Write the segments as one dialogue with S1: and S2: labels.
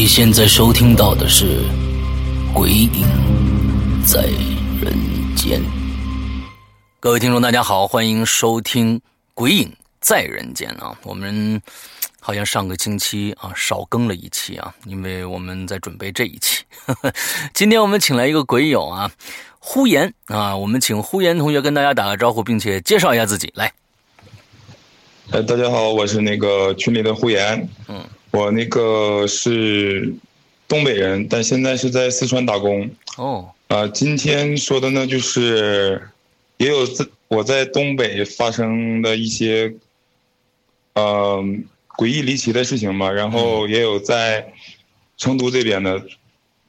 S1: 你现在收听到的是《鬼影在人间》。各位听众，大家好，欢迎收听《鬼影在人间》啊！我们好像上个星期啊少更了一期啊，因为我们在准备这一期。今天我们请来一个鬼友啊，呼延啊，我们请呼延同学跟大家打个招呼，并且介绍一下自己。来，
S2: 哎，大家好，我是那个群里的呼延。嗯。我那个是东北人，但现在是在四川打工。哦，啊，今天说的呢，就是也有在我在东北发生的一些，呃，诡异离奇的事情嘛。然后也有在成都这边的，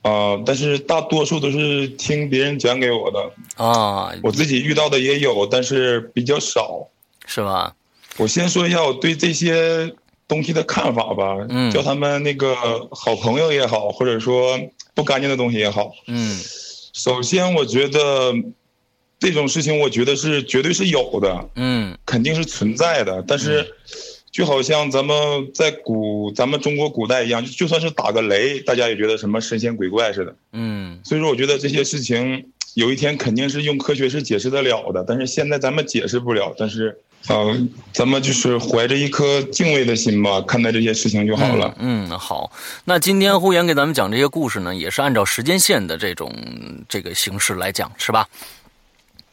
S2: 啊，但是大多数都是听别人讲给我的。啊，我自己遇到的也有，但是比较少。
S1: 是吧？
S2: 我先说一下我对这些。东西的看法吧，嗯，叫他们那个好朋友也好，或者说不干净的东西也好，嗯，首先我觉得这种事情，我觉得是绝对是有的，嗯，肯定是存在的。但是就好像咱们在古咱们中国古代一样，就算是打个雷，大家也觉得什么神仙鬼怪似的。嗯，所以说我觉得这些事情有一天肯定是用科学是解释得了的，但是现在咱们解释不了。但是，呃，咱们就是怀着一颗敬畏的心吧，看待这些事情就好了。
S1: 嗯，好。那今天呼延给咱们讲这些故事呢，也是按照时间线的这种这个形式来讲，是吧？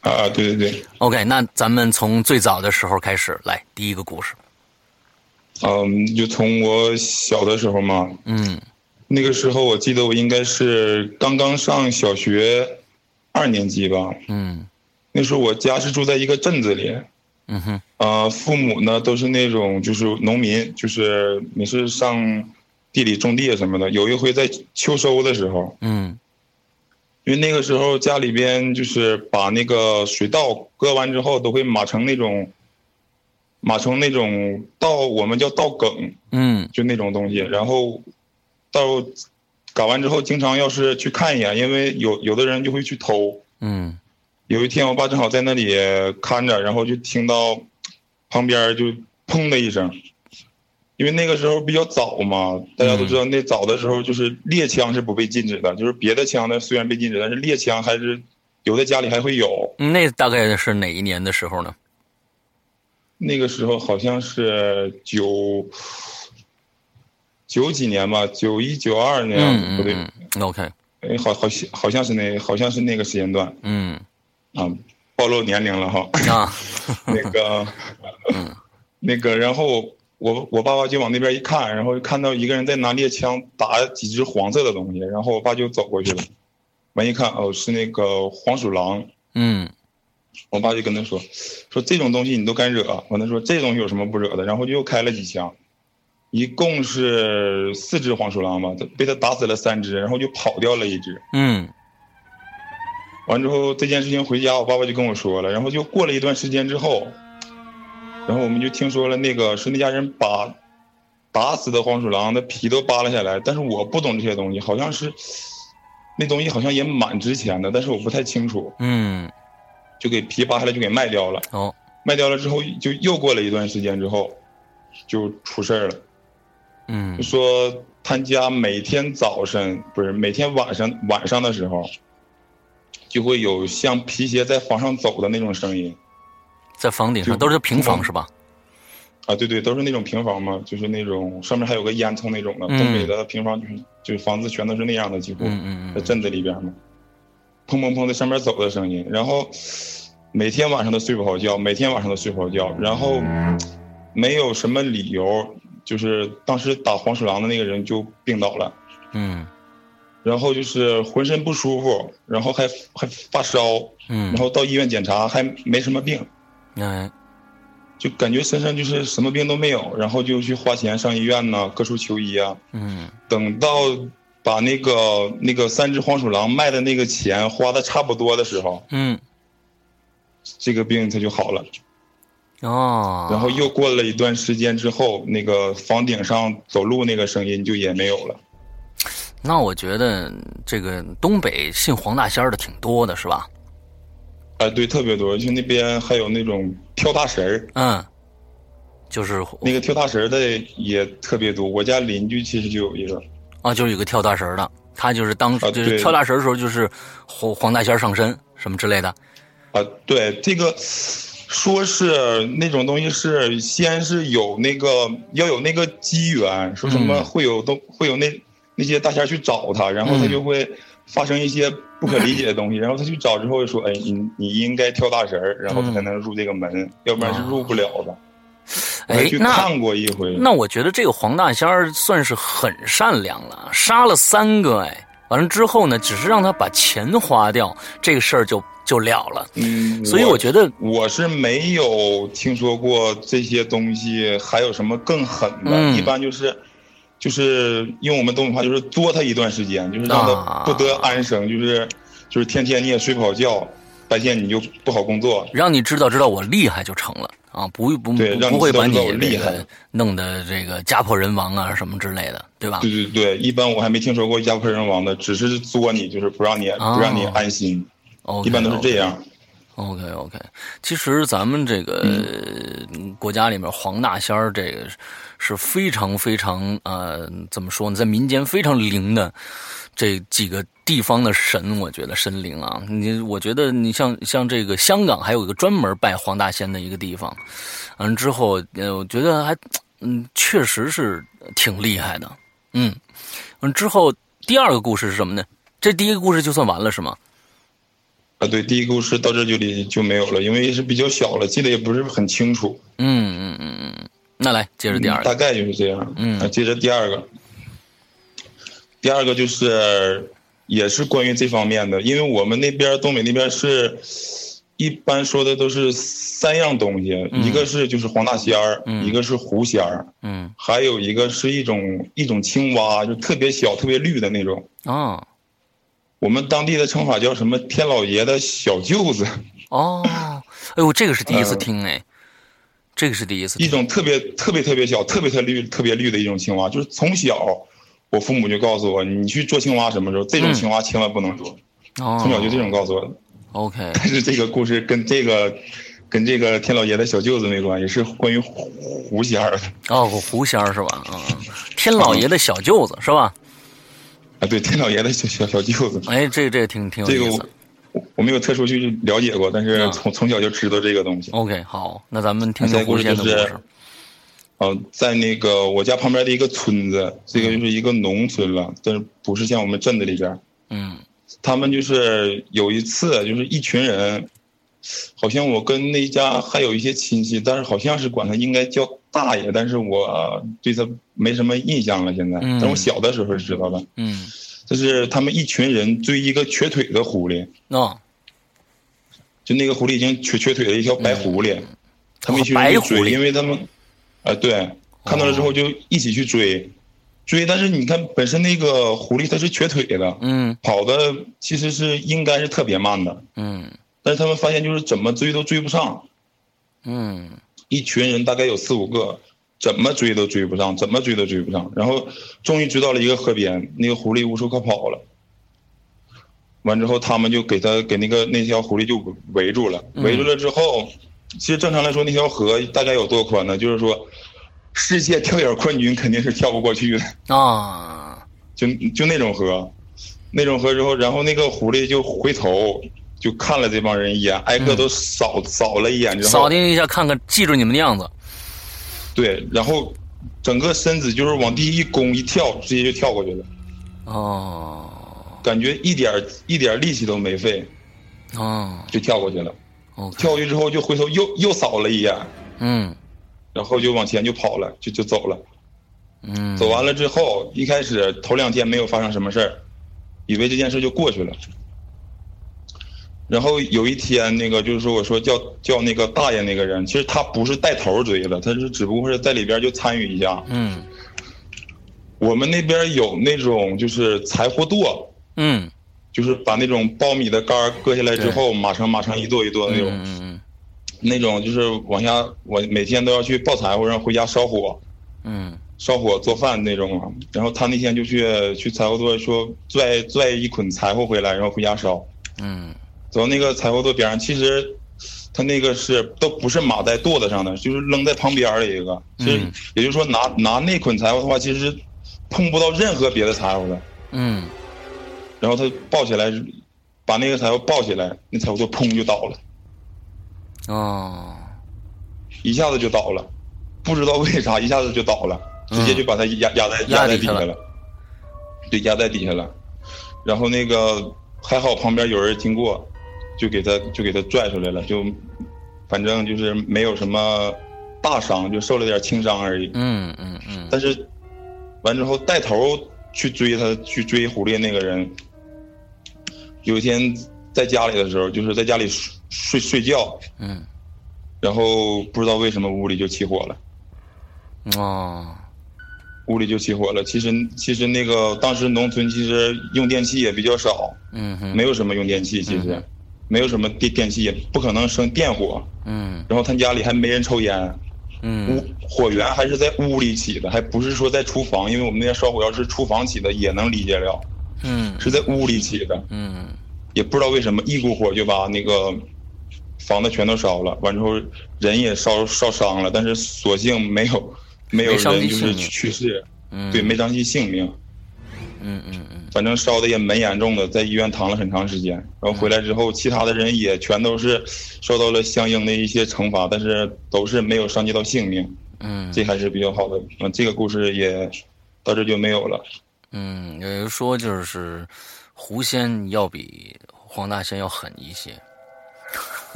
S2: 啊，对对对。
S1: OK，那咱们从最早的时候开始来第一个故事。
S2: 嗯，就从我小的时候嘛，嗯，那个时候我记得我应该是刚刚上小学二年级吧，嗯，那时候我家是住在一个镇子里，嗯哼，啊，父母呢都是那种就是农民，就是你是上地里种地什么的。有一回在秋收的时候，嗯，因为那个时候家里边就是把那个水稻割完之后都会码成那种。码成那种稻，我们叫稻梗，嗯，就那种东西。然后到搞完之后，经常要是去看一眼，因为有有的人就会去偷。嗯，有一天我爸正好在那里看着，然后就听到旁边就砰的一声，因为那个时候比较早嘛，大家都知道那早的时候就是猎枪是不被禁止的，就是别的枪呢虽然被禁止，但是猎枪还是有的家里还会有。
S1: 那大概是哪一年的时候呢？
S2: 那个时候好像是九九几年吧，九一九二那样子，不对
S1: ，OK，
S2: 哎，好好像好像是那好像是那个时间段，嗯，啊，暴露年龄了哈，啊，那个，嗯，那个，然后我我爸爸就往那边一看，然后看到一个人在拿猎枪打几只黄色的东西，然后我爸就走过去了，完一看哦，是那个黄鼠狼，嗯。我爸就跟他说：“说这种东西你都敢惹？”完他说：“这东西有什么不惹的？”然后就又开了几枪，一共是四只黄鼠狼吧，被他打死了三只，然后就跑掉了一只。嗯。完之后这件事情回家，我爸爸就跟我说了，然后就过了一段时间之后，然后我们就听说了那个是那家人把打死的黄鼠狼的皮都扒了下来，但是我不懂这些东西，好像是那东西好像也蛮值钱的，但是我不太清楚。嗯。就给皮扒下来，就给卖掉了。哦，卖掉了之后，就又过了一段时间之后，就出事儿了。嗯，说他家每天早晨不是每天晚上晚上的时候，就会有像皮鞋在房上走的那种声音，
S1: 在房顶上都是平房是吧？
S2: 啊，对对，都是那种平房嘛，就是那种上面还有个烟囱那种的。东北的平房就是就是房子全都是那样的，几乎在镇子里边嘛。砰砰砰在上面走的声音，然后每天晚上都睡不好觉，每天晚上都睡不好觉，然后没有什么理由，就是当时打黄鼠狼的那个人就病倒了，嗯，然后就是浑身不舒服，然后还还发烧，嗯，然后到医院检查还没什么病，嗯，就感觉身上就是什么病都没有，然后就去花钱上医院呢，各处求医啊，嗯，等到。把那个那个三只黄鼠狼卖的那个钱花的差不多的时候，嗯，这个病它就好了，哦，然后又过了一段时间之后，那个房顶上走路那个声音就也没有了。
S1: 那我觉得这个东北信黄大仙的挺多的，是吧？
S2: 啊，对，特别多，就那边还有那种跳大神儿，
S1: 嗯，就是
S2: 那个跳大神的也特别多。我家邻居其实就有一个。
S1: 啊，就是有个跳大神的，他就是当时就是跳大神的时候，就是黄黄大仙上身什么之类的。
S2: 啊，对，这个说是那种东西是先是有那个要有那个机缘，说什么会有都会有那那些大仙去找他，然后他就会发生一些不可理解的东西，然后他去找之后说，哎，你你应该跳大神然后他才能入这个门，要不然是入不了的。
S1: 哎，那
S2: 看过一回。
S1: 那我觉得这个黄大仙儿算是很善良了，杀了三个，哎，完了之后呢，只是让他把钱花掉，这个事儿就就了了。嗯，所以我觉得
S2: 我是没有听说过这些东西还有什么更狠的，一般就是就是用我们东北话就是作他一段时间，就是让他不得安生，就是就是天天你也睡不好觉，白天你就不好工作，
S1: 让你知道知道我厉害就成了。啊，不不不会把你
S2: 厉害
S1: 弄得这个家破人亡啊什么之类的，对吧？
S2: 对对对，一般我还没听说过家破人亡的，只是作你，就是不让你不让你安心。一般都是这样。
S1: OK OK，其实咱们这个国家里面黄大仙儿这个是非常非常呃，怎么说呢，在民间非常灵的这几个地方的神，我觉得神灵啊，你我觉得你像像这个香港还有一个专门拜黄大仙的一个地方，完之后呃，我觉得还嗯，确实是挺厉害的，嗯，完之后第二个故事是什么呢？这第一个故事就算完了是吗？
S2: 啊，对，第一个故事到这就里就没有了，因为是比较小了，记得也不是很清楚。
S1: 嗯嗯嗯嗯，那来接着第二个，
S2: 大概就是这样。嗯，接着第二个，第二个就是也是关于这方面的，因为我们那边东北那边是一般说的都是三样东西，一个是就是黄大仙儿，一个是狐仙儿，嗯，还有一个是一种一种青蛙，就特别小、特别绿的那种。
S1: 啊。
S2: 我们当地的称法叫什么？天老爷的小舅子。
S1: 哦，哎呦，这个是第一次听哎，这个是第一次。
S2: 一种特别特别特别小、特别特绿、特别绿的一种青蛙，就是从小我父母就告诉我，你去捉青蛙什么时候，这种青蛙千万不能捉。哦。从小就这种告诉我的。
S1: OK。
S2: 但是这个故事跟这个跟这个天老爷的小舅子没关系，是关于狐仙儿的。
S1: 哦，狐仙儿是吧？嗯，天老爷的小舅子是吧？
S2: 啊，对，天老爷的小小小舅子。
S1: 哎，这个这个挺挺有意思。
S2: 这个我我没有特殊去了解过，但是从从小就知道这个东西。
S1: OK，好，那咱们听听狐仙的故
S2: 事。嗯，在那个我家旁边的一个村子，这个就是一个农村了，但是不是像我们镇子里边。
S1: 嗯。
S2: 他们就是有一次，就是一群人，好像我跟那家还有一些亲戚，但是好像是管他应该叫大爷，但是我对他。没什么印象了，现在。嗯。但我小的时候知道了。
S1: 嗯。
S2: 就是他们一群人追一个瘸腿的狐狸。
S1: 哦。
S2: 就那个狐狸已经瘸瘸腿的一条白狐狸，他们一群人去追，因为他们，啊对，看到了之后就一起去追，追。但是你看，本身那个狐狸它是瘸腿的，
S1: 嗯，
S2: 跑的其实是应该是特别慢的，
S1: 嗯。
S2: 但是他们发现就是怎么追都追不上，
S1: 嗯。
S2: 一群人大概有四五个。怎么追都追不上，怎么追都追不上。然后终于追到了一个河边，那个狐狸无处可跑了。完之后，他们就给他给那个那条狐狸就围住了。围住了之后，其实正常来说，那条河大概有多宽呢？就是说，世界跳远冠军肯定是跳不过去
S1: 的啊。
S2: 就就那种河，那种河之后，然后那个狐狸就回头就看了这帮人一眼，挨个都扫扫了一眼之后，
S1: 扫听一下，看看记住你们的样子。
S2: 对，然后整个身子就是往地一弓一跳，直接就跳过去了。
S1: 哦，
S2: 感觉一点一点力气都没费，
S1: 哦，
S2: 就跳过去了。哦跳过去之后就回头又又扫了一眼，
S1: 嗯，
S2: 然后就往前就跑了，就就走了。
S1: 嗯，
S2: 走完了之后，一开始头两天没有发生什么事儿，以为这件事就过去了。然后有一天，那个就是说，我说叫叫那个大爷那个人，其实他不是带头追的，他是只不过是在里边就参与一下。
S1: 嗯。
S2: 我们那边有那种就是柴火垛。
S1: 嗯。
S2: 就是把那种苞米的杆割下来之后，马上马上一垛一垛的那种。
S1: 嗯嗯。
S2: 那种就是往下，我每天都要去抱柴火，然后回家烧火。
S1: 嗯。
S2: 烧火做饭那种啊，然后他那天就去去柴火垛说拽拽一捆柴火回来，然后回家烧。
S1: 嗯。
S2: 走到那个柴火垛边上，其实，他那个是都不是码在垛子上的，就是扔在旁边的一个。其实也就是说，拿拿那捆柴火的话，其实碰不到任何别的柴火的。
S1: 嗯。
S2: 然后他抱起来，把那个柴火抱起来，那柴火垛砰就倒了。
S1: 哦。
S2: 一下子就倒了，不知道为啥一下子就倒了，直接就把他压压在压在底下了。对，压在底下了。然后那个还好旁边有人经过。就给他就给他拽出来了，就反正就是没有什么大伤，就受了点轻伤而已。
S1: 嗯嗯嗯。
S2: 但是完之后带头去追他去追狐狸那个人，有一天在家里的时候，就是在家里睡睡睡觉。
S1: 嗯。
S2: 然后不知道为什么屋里就起火了。
S1: 哦。
S2: 屋里就起火了。其实其实那个当时农村其实用电器也比较少。
S1: 嗯
S2: 没有什么用电器，其实。没有什么电电器，也不可能生电火。
S1: 嗯。
S2: 然后他家里还没人抽烟。
S1: 嗯。
S2: 屋火源还是在屋里起的，还不是说在厨房，因为我们那边烧火要是厨房起的也能理解了。
S1: 嗯。
S2: 是在屋里起的。
S1: 嗯。
S2: 也不知道为什么一股火就把那个房子全都烧了，完之后人也烧烧伤了，但是所幸没有没有人就是去世，嗯对，没伤及性命。
S1: 嗯嗯嗯，
S2: 反正烧的也蛮严重的，在医院躺了很长时间。然后回来之后，其他的人也全都是受到了相应的一些惩罚，但是都是没有伤及到性命。
S1: 嗯，
S2: 这还是比较好的。嗯，这个故事也到这就没有了。
S1: 嗯，有人说就是狐仙要比黄大仙要狠一些。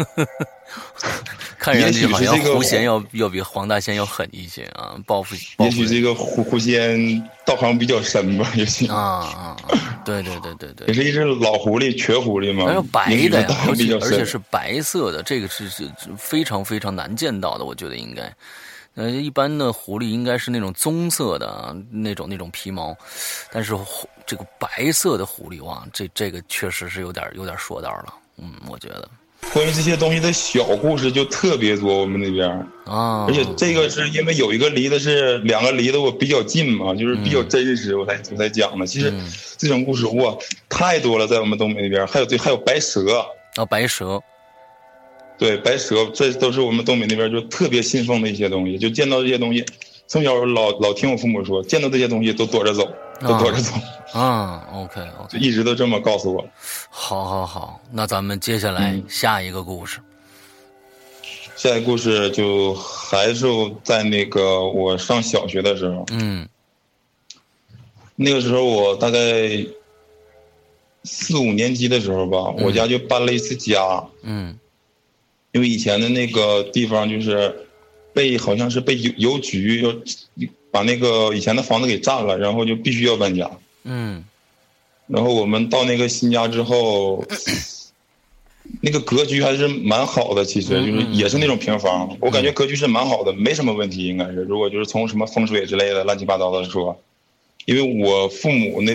S1: 看上去好像狐仙要要比黄大仙要狠一些啊，报复。
S2: 也许这个狐狐仙道行比较深吧，也许。
S1: 啊啊，对对对对对。
S2: 也是一只老狐狸，瘸狐狸嘛。
S1: 还有白的，而且而且是白色的，这个是是非常非常难见到的，我觉得应该。呃，一般的狐狸应该是那种棕色的那种那种皮毛，但是这个白色的狐狸哇，这这个确实是有点有点说道了，嗯，我觉得。
S2: 关于这些东西的小故事就特别多，我们那边
S1: 啊，
S2: 而且这个是因为有一个离的是两个离得我比较近嘛，就是比较真实，我才我才讲的。其实这种故事哇太多了，在我们东北那边，还有对，还有白蛇。
S1: 啊，白蛇，
S2: 对，白蛇，这都是我们东北那边就特别信奉的一些东西，就见到这些东西，从小老老听我父母说，见到这些东西都躲着走。都躲着走
S1: 啊，OK，OK，
S2: 就一直都这么告诉我。
S1: 好，好，好，那咱们接下来下一个故事。
S2: 下一个故事就还是在那个我上小学的时候。
S1: 嗯。
S2: 那个时候我大概四五年级的时候吧，我家就搬了一次家。
S1: 嗯。
S2: 因为以前的那个地方就是被好像是被邮邮局要。把那个以前的房子给占了，然后就必须要搬家。
S1: 嗯，
S2: 然后我们到那个新家之后，那个格局还是蛮好的，其实就是也是那种平房，我感觉格局是蛮好的，没什么问题，应该是。如果就是从什么风水之类的乱七八糟的说，因为我父母那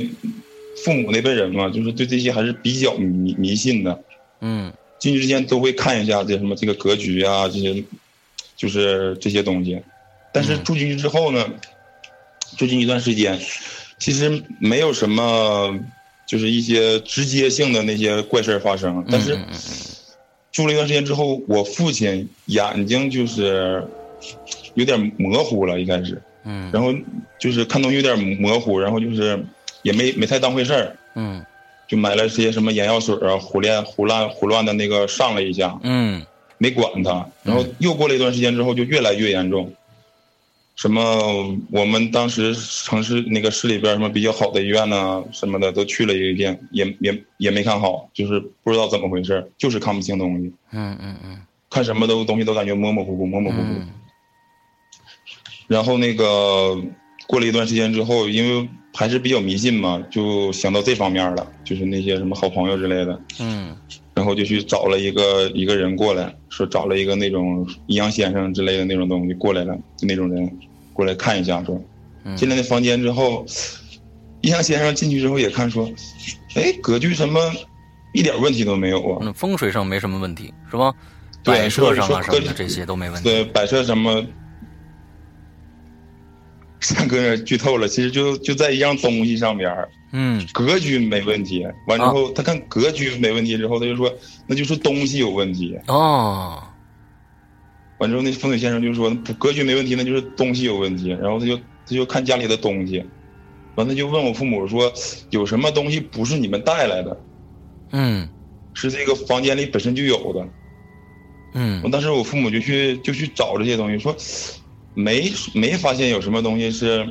S2: 父母那辈人嘛，就是对这些还是比较迷迷信的。
S1: 嗯，
S2: 进去之前都会看一下这什么这个格局啊，这些就是这些东西。但是住进去之后呢，住进一段时间，其实没有什么，就是一些直接性的那些怪事发生。但是住了一段时间之后，我父亲眼睛就是有点模糊了，一开始，
S1: 嗯，
S2: 然后就是看东西有点模糊，然后就是也没没太当回事儿，
S1: 嗯，
S2: 就买了些什么眼药水啊，胡乱胡乱胡乱的那个上了一下，
S1: 嗯，
S2: 没管他，然后又过了一段时间之后，就越来越严重。什么？我们当时城市那个市里边什么比较好的医院呢？什么的都去了一遍，也也也没看好，就是不知道怎么回事，就是看不清东西。
S1: 嗯嗯嗯，
S2: 看什么都东西都感觉模模糊糊，模模糊糊。然后那个过了一段时间之后，因为还是比较迷信嘛，就想到这方面了，就是那些什么好朋友之类的。
S1: 嗯。
S2: 然后就去找了一个一个人过来，说找了一个那种阴阳先生之类的那种东西过来了，就那种人过来看一下，说进来那房间之后，印象先生进去之后也看说，哎，格局什么一点问题都没有啊，
S1: 风水上没什么问题是吧？摆设上啊什么的这些都没问题。
S2: 对，摆设什么，三哥剧透了，其实就就在一样东西上边
S1: 嗯，
S2: 格局没问题。完之后，他看格局没问题之后，他就说那就是东西有问题。
S1: 哦。
S2: 完之后，那风水先生就说格局没问题，那就是东西有问题。然后他就他就看家里的东西，完他就问我父母说有什么东西不是你们带来的？
S1: 嗯，
S2: 是这个房间里本身就有的。
S1: 嗯，
S2: 我当时我父母就去就去找这些东西，说没没发现有什么东西是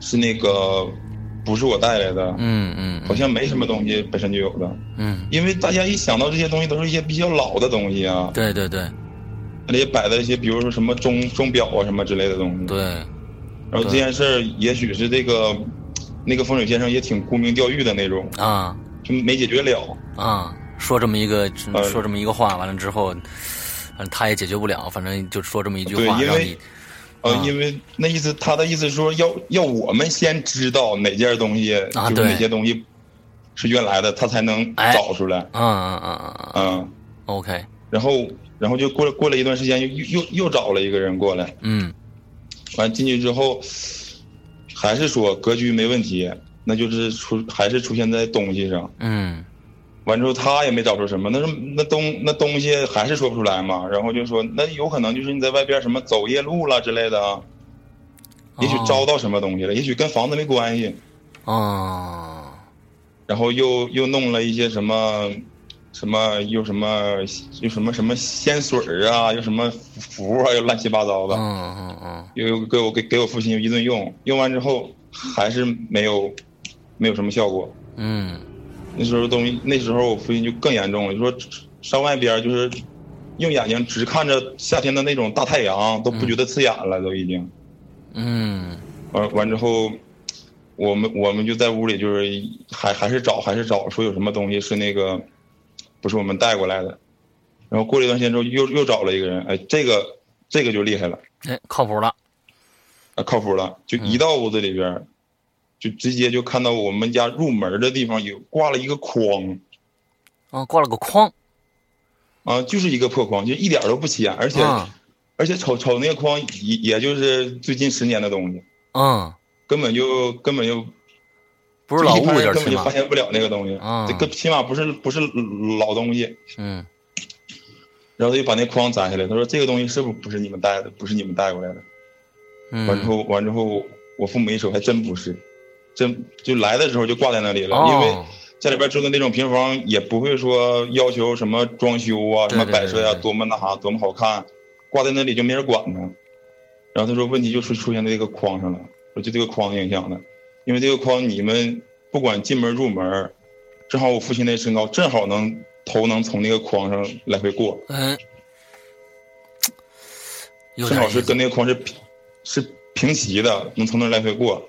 S2: 是那个。不是我带来的，
S1: 嗯嗯，
S2: 好像没什么东西本身就有的，
S1: 嗯，
S2: 因为大家一想到这些东西都是一些比较老的东西啊，
S1: 对对对，
S2: 那里摆的一些，比如说什么钟钟表啊什么之类的东西，
S1: 对，
S2: 然后这件事儿也许是这个那个风水先生也挺沽名钓誉的那种
S1: 啊，
S2: 就没解决了
S1: 啊，说这么一个说这么一个话，完了之后，反正他也解决不了，反正就说这么一句话因为。
S2: 呃，因为那意思，他的意思是说，要要我们先知道哪件东西，就是哪些东西是原来的，他才能找出来。
S1: 嗯嗯嗯嗯
S2: 嗯。
S1: OK。
S2: 然后，然后就过了过了一段时间，又又又找了一个人过来。
S1: 嗯。
S2: 完进去之后，还是说格局没问题，那就是出还是出现在东西上。
S1: 嗯。
S2: 完之后他也没找出什么，那是那东那东西还是说不出来嘛。然后就说那有可能就是你在外边什么走夜路了之类的，也许招到什么东西了，也许跟房子没关系。
S1: 啊，
S2: 然后又又弄了一些什么。什么又什么又什么什么仙水儿啊，又什么符啊，又乱七八糟的。
S1: 嗯嗯嗯。
S2: 又又给我给给我父亲一顿用，用完之后还是没有没有什么效果。
S1: 嗯。
S2: 那时候东西，那时候我父亲就更严重了，就说上外边就是用眼睛只看着夏天的那种大太阳都不觉得刺眼了，都已经。
S1: 嗯。
S2: 完完之后，我们我们就在屋里就是还还是找还是找，说有什么东西是那个。不是我们带过来的，然后过了一段时间之后，又又找了一个人，哎，这个这个就厉害了，
S1: 哎，靠谱了，
S2: 啊，靠谱了，就一到屋子里边，就直接就看到我们家入门的地方有挂了一个框，
S1: 啊，挂了个框，
S2: 啊，就是一个破框，就一点都不起眼，而且而且瞅瞅那个框也也就是最近十年的东西，
S1: 嗯，
S2: 根本就根本就。
S1: 不是老物件
S2: 根本就发现不了那个东西，这个起码不是不是老东西。
S1: 嗯，
S2: 然后他就把那筐摘下来，他说：“这个东西是不是不是你们带的？不是你们带过来的？”完之后，完之后，我父母一瞅，还真不是，真就来的时候就挂在那里了。因为家里边住的那种平房，也不会说要求什么装修啊、什么摆设呀，多么那啥，多么好看，挂在那里就没人管呢。然后他说，问题就出出现在这个框上了，说就这个框影响的。因为这个框，你们不管进门入门，正好我父亲那身高，正好能头能从那个框上来回过。
S1: 嗯，
S2: 正好是跟那个框是平是平齐的，能从那来回过。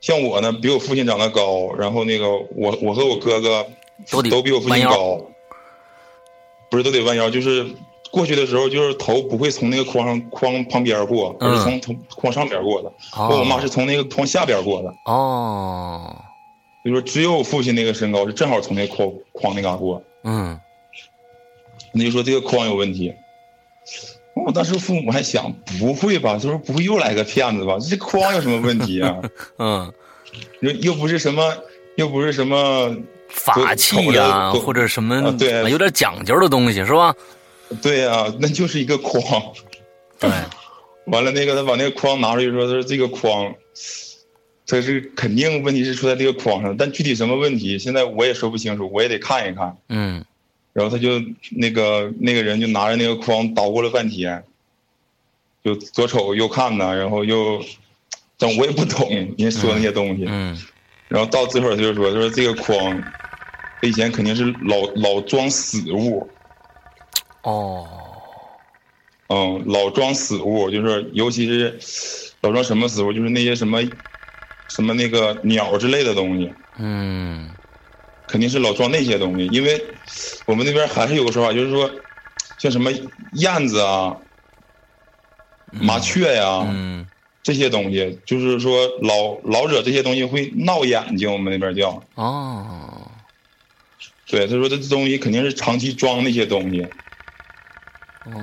S2: 像我呢，比我父亲长得高，然后那个我我和我哥哥
S1: 都
S2: 都比我父亲高，不是都得弯腰，就是过去的时候，就是头不会从那个框上框旁边过，而是从从框上边过的。我我妈是从那个框下边过的。
S1: 哦，
S2: 就说只有父亲那个身高是正好从那框框那嘎过。
S1: 嗯，
S2: 那就说这个框有问题。我当时父母还想，不会吧？就说不会又来个骗子吧？这框有什么问题啊？
S1: 嗯，
S2: 又又不是什么，又不是什么
S1: 法器呀，或者什么
S2: 对，
S1: 有点讲究的东西是吧？
S2: 对呀，那就是一个筐。
S1: 对，
S2: 完了那个他把那个筐拿出去说：“他说这个筐，他是肯定问题是出在这个筐上，但具体什么问题，现在我也说不清楚，我也得看一看。”
S1: 嗯。
S2: 然后他就那个那个人就拿着那个筐捣鼓了半天，就左瞅右看呢，然后又，但我也不懂人说那些东西。
S1: 嗯。
S2: 然后到最后他就说：“他说这个筐，以前肯定是老老装死物。”
S1: 哦。
S2: 嗯，老装死物，就是尤其是老装什么死物，就是那些什么什么那个鸟之类的东西。
S1: 嗯。
S2: 肯定是老装那些东西，因为我们那边还是有个说法，就是说，像什么燕子啊、麻雀呀，这些东西，就是说老老者这些东西会闹眼睛，我们那边叫。
S1: 哦。
S2: 对，他说这东西肯定是长期装那些东西。
S1: 哦。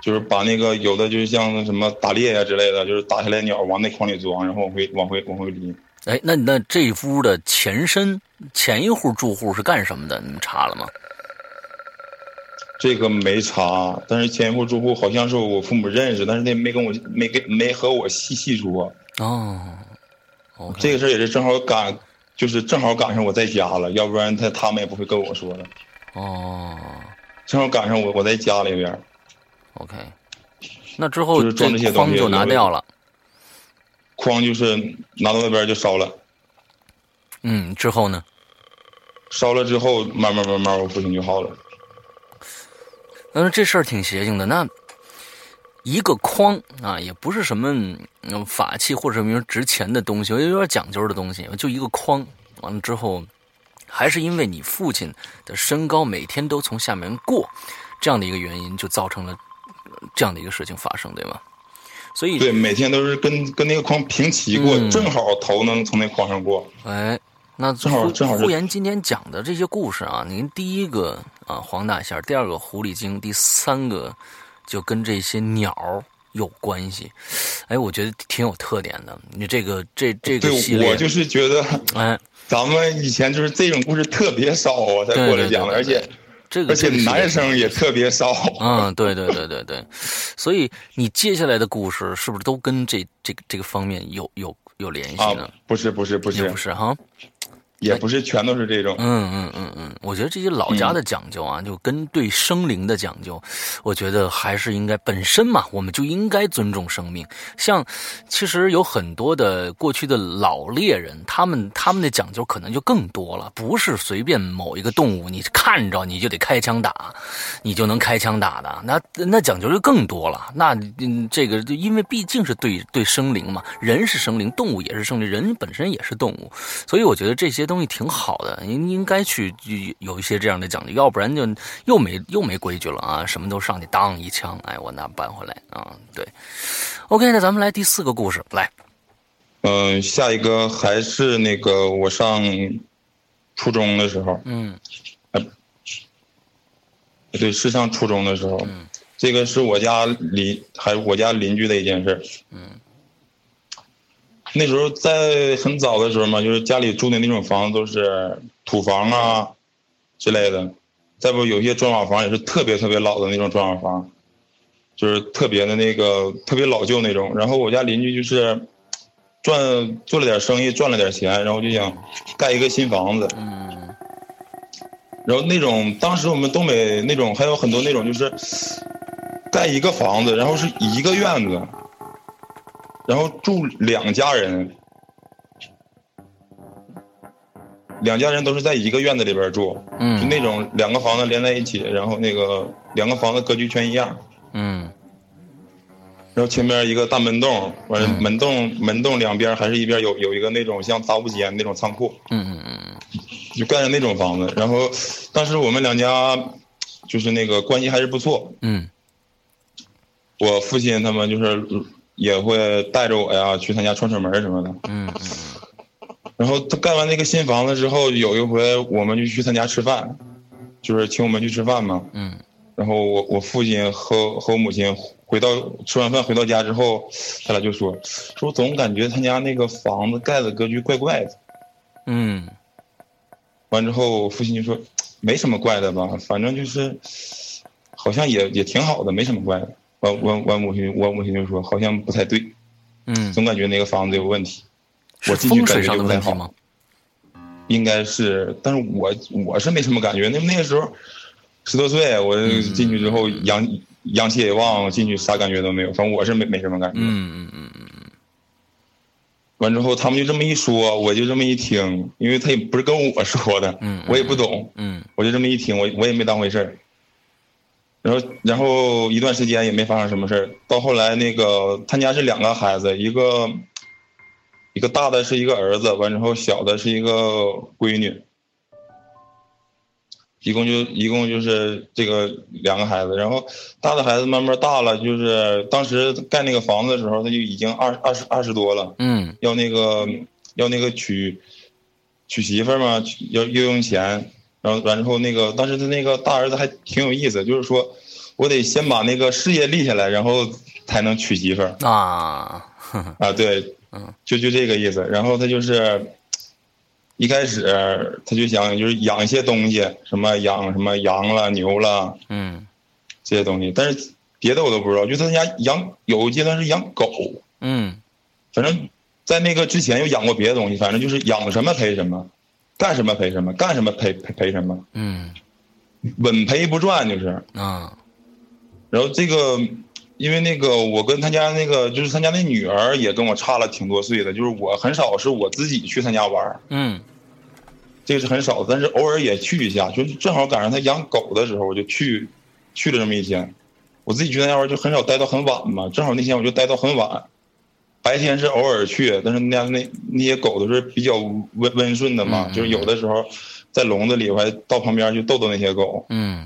S2: 就是把那个有的就是像什么打猎呀之类的，就是打下来鸟往那筐里装，然后往回往回往回拎。
S1: 哎，那那这屋的前身，前一户住户是干什么的？你们查了吗？
S2: 这个没查，但是前一户住户好像是我父母认识，但是那没跟我没跟没和我细细说。
S1: 哦，
S2: 这个事儿也是正好赶，就是正好赶上我在家了，要不然他他们也不会跟我说的。
S1: 哦，
S2: 正好赶上我我在家里边。
S1: OK，那之后
S2: 就是装这些东西
S1: 就拿掉了。
S2: 筐就是拿到那边就烧了，
S1: 嗯，之后呢？
S2: 烧了之后，慢慢慢慢，我父亲就好了。
S1: 但是，这事儿挺邪性的。那一个筐啊，也不是什么法器或者什么值钱的东西，有点讲究的东西，就一个筐。完了之后，还是因为你父亲的身高每天都从下面过，这样的一个原因，就造成了这样的一个事情发生，对吗？所以
S2: 对，每天都是跟跟那个框平齐过，正好头能从那框上过。
S1: 哎，那
S2: 正好正好。
S1: 呼延今天讲的这些故事啊，您第一个啊黄大仙，第二个狐狸精，第三个就跟这些鸟有关系。哎，我觉得挺有特点的。你这个这这个系
S2: 列，我就是觉得，哎，咱们以前就是这种故事特别少啊，才过来讲的，而且
S1: 这个
S2: 而且男生也特别少。
S1: 嗯，对对对对对。所以你接下来的故事是不是都跟这这个这个方面有有有联系呢？
S2: 不是不是不是
S1: 不是哈。
S2: 也不是全都是这种，
S1: 嗯嗯嗯嗯，我觉得这些老家的讲究啊，就跟对生灵的讲究，我觉得还是应该本身嘛，我们就应该尊重生命。像其实有很多的过去的老猎人，他们他们的讲究可能就更多了，不是随便某一个动物你看着你就得开枪打，你就能开枪打的，那那讲究就更多了。那这个因为毕竟是对对生灵嘛，人是生灵，动物也是生灵，人本身也是动物，所以我觉得这些。东西挺好的，应应该去有一些这样的讲究，要不然就又没又没规矩了啊！什么都上去当一枪，哎，我拿搬回来啊！对，OK，那咱们来第四个故事，来，
S2: 嗯，下一个还是那个我上初中的时候，嗯，对，是上初中的时候，嗯，这个是我家邻还我家邻居的一件事，嗯。那时候在很早的时候嘛，就是家里住的那种房子都是土房啊之类的，再不有些砖瓦房也是特别特别老的那种砖瓦房，就是特别的那个特别老旧那种。然后我家邻居就是赚做了点生意赚了点钱，然后就想盖一个新房子。嗯。然后那种当时我们东北那种还有很多那种就是盖一个房子，然后是一个院子。然后住两家人，两家人都是在一个院子里边住，嗯，就那种两个房子连在一起，然后那个两个房子格局全一样，嗯，然后前面一个大门洞，完了门洞门洞两边还是一边有有一个那种像杂物间那种仓库，嗯嗯嗯，就盖的那种房子。然后当时我们两家就是那个关系还是不错，嗯，我父亲他们就是。也会带着我呀去他家串串门什么的。嗯然后他盖完那个新房子之后，有一回我们就去他家吃饭，就是请我们去吃饭嘛。嗯。然后我我父亲和和我母亲回到吃完饭回到家之后，他俩就说说总感觉他家那个房子盖的格局怪怪的。嗯。完之后，我父亲就说没什么怪的吧，反正就是好像也也挺好的，没什么怪的。我我我母亲，我母亲就说好像不太对，嗯，总感觉那个房子有问题。我进去感觉就不太好。应该是，但是我我是没什么感觉。那那个时候十多岁，我进去之后阳阳气也旺，进去啥感觉都没有。反正我是没没什么感觉。嗯嗯嗯嗯嗯。完之后，他们就这么一说，我就这么一听，因为他也不是跟我说的，嗯，我也不懂，嗯，我就这么一听，我我也没当回事儿。然后，然后一段时间也没发生什么事儿。到后来，那个他家是两个孩子，一个一个大的是一个儿子，完之后小的是一个闺女，一共就一共就是这个两个孩子。然后大的孩子慢慢大了，就是当时盖那个房子的时候，他就已经二二十二十多了。嗯。要那个要那个娶娶媳妇嘛，要要用钱。然后完之后，那个当时他那个大儿子还挺有意思，就是说，我得先把那个事业立下来，然后才能娶媳妇儿啊 啊，对，嗯，就就这个意思。然后他就是一开始他就想就是养一些东西，什么养什么羊了、牛了，嗯，这些东西。但是别的我都不知道，就他家养有阶段是养狗，嗯，反正在那个之前又养过别的东西，反正就是养什么赔什么。干什么赔什么，干什么赔赔赔什么。嗯，稳赔不赚就是啊。然后这个，因为那个我跟他家那个就是他家那女儿也跟我差了挺多岁的，就是我很少是我自己去他家玩嗯，这个是很少，但是偶尔也去一下，就正好赶上他养狗的时候，我就去去了这么一天。我自己去他家玩就很少待到很晚嘛，正好那天我就待到很晚。白天是偶尔去，但是那那那些狗都是比较温温顺的嘛，就是有的时候在笼子里，我还到旁边去逗逗那些狗。嗯。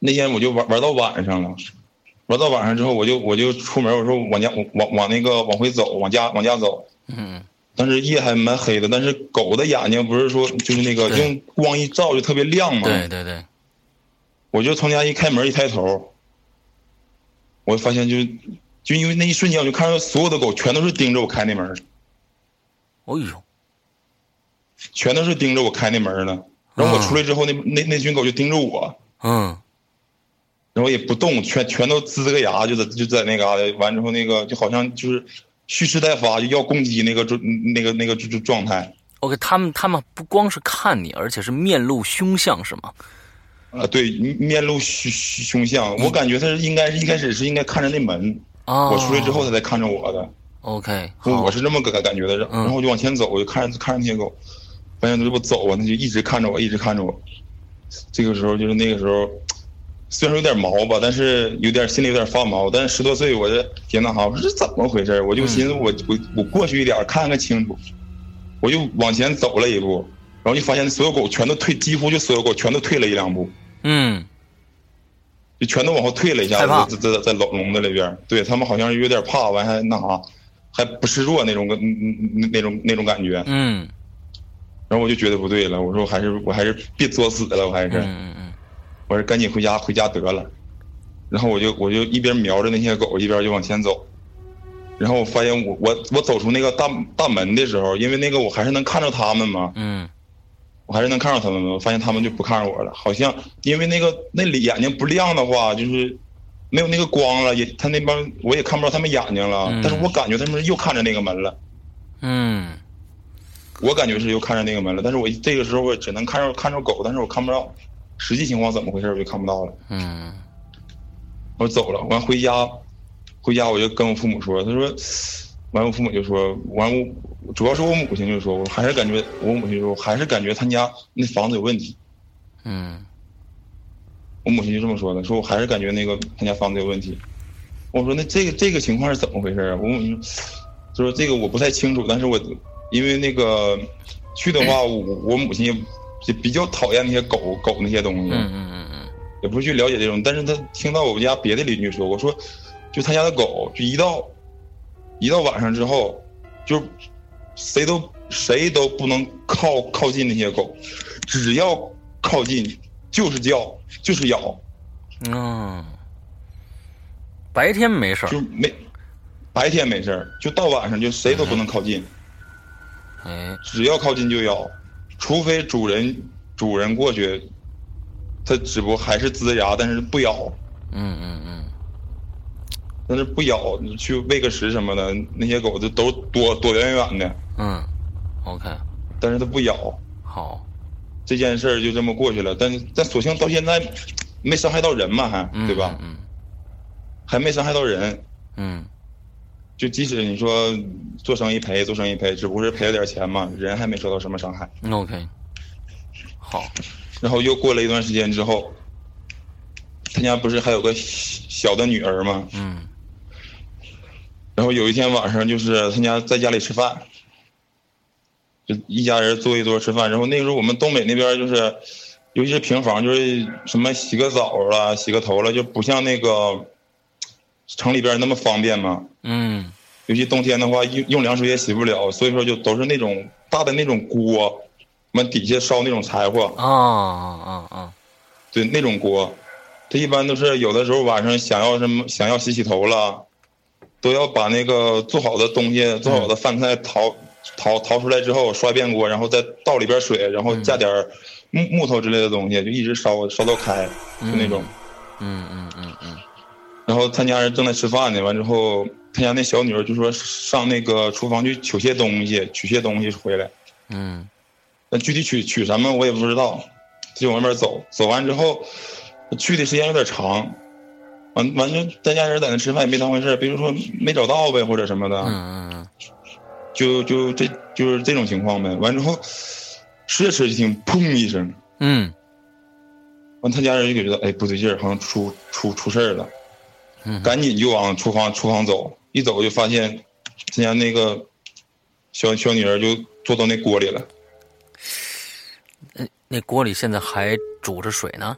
S2: 那天我就玩玩到晚上了，玩到晚上之后，我就我就出门，我说往家往往那个往回走，往家往家走。嗯。但是夜还蛮黑的，但是狗的眼睛不是说就是那个用光一照就特别亮嘛。
S1: 对对对。
S2: 我就从家一开门一抬头。我发现就就因为那一瞬间，我就看到所有的狗全都是盯着我开那门。
S1: 哎呦，
S2: 全都是盯着我开那门呢。然后我出来之后，那那那群狗就盯着我。嗯。然后也不动，全全都呲着个牙，就在就在那嘎达。完之后，那个就好像就是蓄势待发，就要攻击那个状那个那个就状态。
S1: OK，他们他们不光是看你，而且是面露凶相，是吗？
S2: 啊，对，面露凶凶相。我感觉他是应该是一开始是应该看着那门，我出来之后他才看着我的。
S1: OK，
S2: 我是这么个感觉的。然后我就往前走，我就看着看着那些狗，发现这不走啊，他就一直看着我，一直看着我。这个时候就是那个时候。虽然说有点毛吧，但是有点心里有点发毛。但是十多岁，我这天呐哈，我说这怎么回事？我就寻思我我我过去一点看看清楚，我就往前走了一步，然后就发现所有狗全都退，几乎就所有狗全都退了一两步。嗯，就全都往后退了一下，在在在笼笼子里边，对他们好像有点怕，完还那啥，还不示弱那种个那那种那种感觉。嗯，然后我就觉得不对了，我说我还是我还是别作死了，我还是。我说赶紧回家，回家得了。然后我就我就一边瞄着那些狗，一边就往前走。然后我发现我我我走出那个大大门的时候，因为那个我还是能看着他们嘛。嗯。我还是能看着他们，我发现他们就不看着我了，好像因为那个那里眼睛不亮的话，就是没有那个光了，也他那帮我也看不着他们眼睛了。但是我感觉他们又看着那个门了。嗯。我感觉是又看着那个门了，但是我这个时候我只能看着看着狗，但是我看不到。实际情况怎么回事，我就看不到了。嗯，我走了，完回家，回家我就跟我父母说，他说，完我父母就说，完我主要是我母亲就说，我还是感觉我母亲说，还是感觉他家那房子有问题。嗯，我母亲就这么说的，说我还是感觉那个他家房子有问题。我说那这个这个情况是怎么回事啊？我母亲就说这个我不太清楚，但是我因为那个去的话，我我母亲也。就比较讨厌那些狗狗那些东西，嗯嗯嗯嗯，也不是去了解这种，但是他听到我们家别的邻居说，我说，就他家的狗，就一到，一到晚上之后，就谁都谁都不能靠靠近那些狗，只要靠近就是叫就是咬，
S1: 嗯，白天没事儿
S2: 就没，白天没事儿就到晚上就谁都不能靠近，哎，只要靠近就咬。除非主人主人过去，它只不过还是呲牙，但是不咬。嗯嗯嗯。但是不咬，你去喂个食什么的，那些狗就都躲躲远远的。
S1: 嗯，OK。
S2: 但是它不咬。
S1: 好。
S2: 这件事儿就这么过去了，但但所幸到现在没伤害到人嘛，还对吧？嗯。还没伤害到人。嗯。就即使你说做生意赔，做生意赔，只不过是赔了点钱嘛，人还没受到什么伤害。
S1: OK，好。
S2: 然后又过了一段时间之后，他家不是还有个小的女儿吗？嗯。然后有一天晚上，就是他家在家里吃饭，就一家人坐一桌吃饭。然后那个时候我们东北那边就是，尤其是平房，就是什么洗个澡了、洗个头了，就不像那个。城里边那么方便嘛？嗯，尤其冬天的话，用用凉水也洗不了，所以说就都是那种大的那种锅，完底下烧那种柴火。啊啊啊！对，那种锅，他一般都是有的时候晚上想要什么想要洗洗头了，都要把那个做好的东西、做好的饭菜淘淘淘出来之后刷一遍锅，然后再倒里边水，然后加点木木头之类的东西，就一直烧烧到开，就那种。嗯嗯嗯嗯。然后他家人正在吃饭呢，完之后他家那小女儿就说上那个厨房去取些东西，取些东西回来。嗯，那具体取取什么我也不知道，就往外边走。走完之后，去的时间有点长，完完就咱家人在那吃饭也没当回事，比如说没找到呗或者什么的。嗯嗯嗯。就就这就是这种情况呗。完之后，吃着吃着就听砰一声。嗯。完他家人就觉得哎不对劲儿，好像出出出事儿了。赶紧就往厨房厨房走，一走就发现，他家那个小小女儿就坐到那锅里了。
S1: 那那锅里现在还煮着水呢。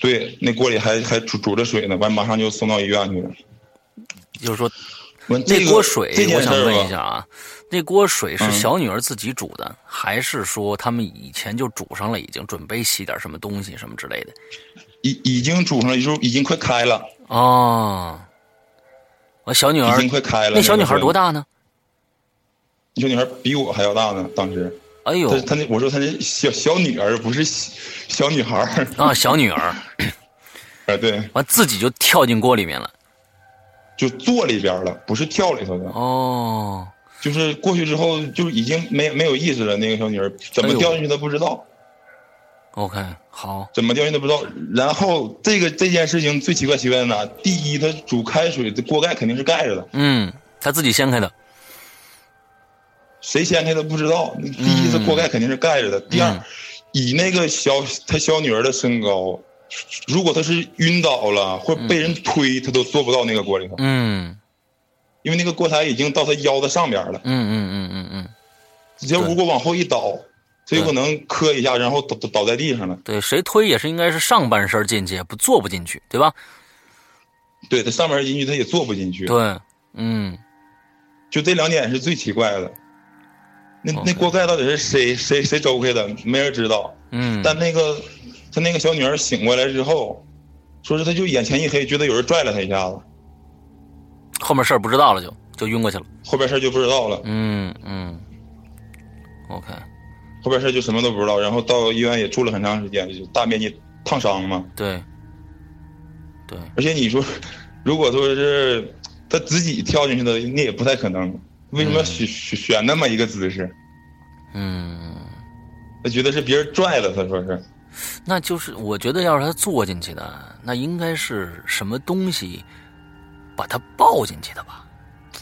S2: 对，那锅里还还煮煮着水呢，完马上就送到医院去了。
S1: 就是说，那锅水，我想问一下啊，那锅水是小女儿自己煮的，还是说他们以前就煮上了，已经准备洗点什么东西什么之类的？
S2: 已已经煮上了，就是已经快开了。
S1: 哦，我小女儿
S2: 已经快开了。
S1: 那小女孩多大呢？
S2: 小女孩比我还要大呢，当时。
S1: 哎呦，
S2: 她她那我说他那小小女儿不是小女孩
S1: 啊，小女儿。
S2: 哎，对。
S1: 完自己就跳进锅里面了，
S2: 就坐里边了，不是跳里头的。
S1: 哦。
S2: 就是过去之后就已经没没有意识了，那个小女儿怎么掉进去的不知道。
S1: OK，好。
S2: 怎么掉进去不知道。然后这个这件事情最奇怪奇怪在哪？第一，他煮开水，这锅盖肯定是盖着的。
S1: 嗯，他自己掀开的。
S2: 谁掀开的不知道。第一次锅盖肯定是盖着的。第二，以那个小他小女儿的身高，如果她是晕倒了或被人推，她都坐不到那个锅里头。
S1: 嗯。
S2: 因为那个锅台已经到她腰的上边了。
S1: 嗯嗯嗯嗯嗯。
S2: 要如果往后一倒，他有可能磕一下，然后倒倒倒在地上了。
S1: 对，谁推也是应该是上半身进去，不坐不进去，对吧？
S2: 对他上半身进去，他也坐不进去。
S1: 对，嗯。
S2: 就这两点是最奇怪的。那那锅盖到底是谁谁谁周开的？没人知道。
S1: 嗯。
S2: 但那个他那个小女儿醒过来之后，说是他就眼前一黑，觉得有人拽了他一下子。
S1: 后面事儿不知道了，就就晕过去了。
S2: 后边事儿就不知道了。
S1: 嗯嗯。OK，
S2: 后边事儿就什么都不知道，然后到医院也住了很长时间，就大面积烫伤嘛。
S1: 对。对。
S2: 而且你说，如果说是他自己跳进去的，那也不太可能。为什么选选选那么一个姿势？
S1: 嗯。
S2: 他觉得是别人拽的，他说是。
S1: 那就是我觉得，要是他坐进去的，那应该是什么东西？把他抱进去的吧，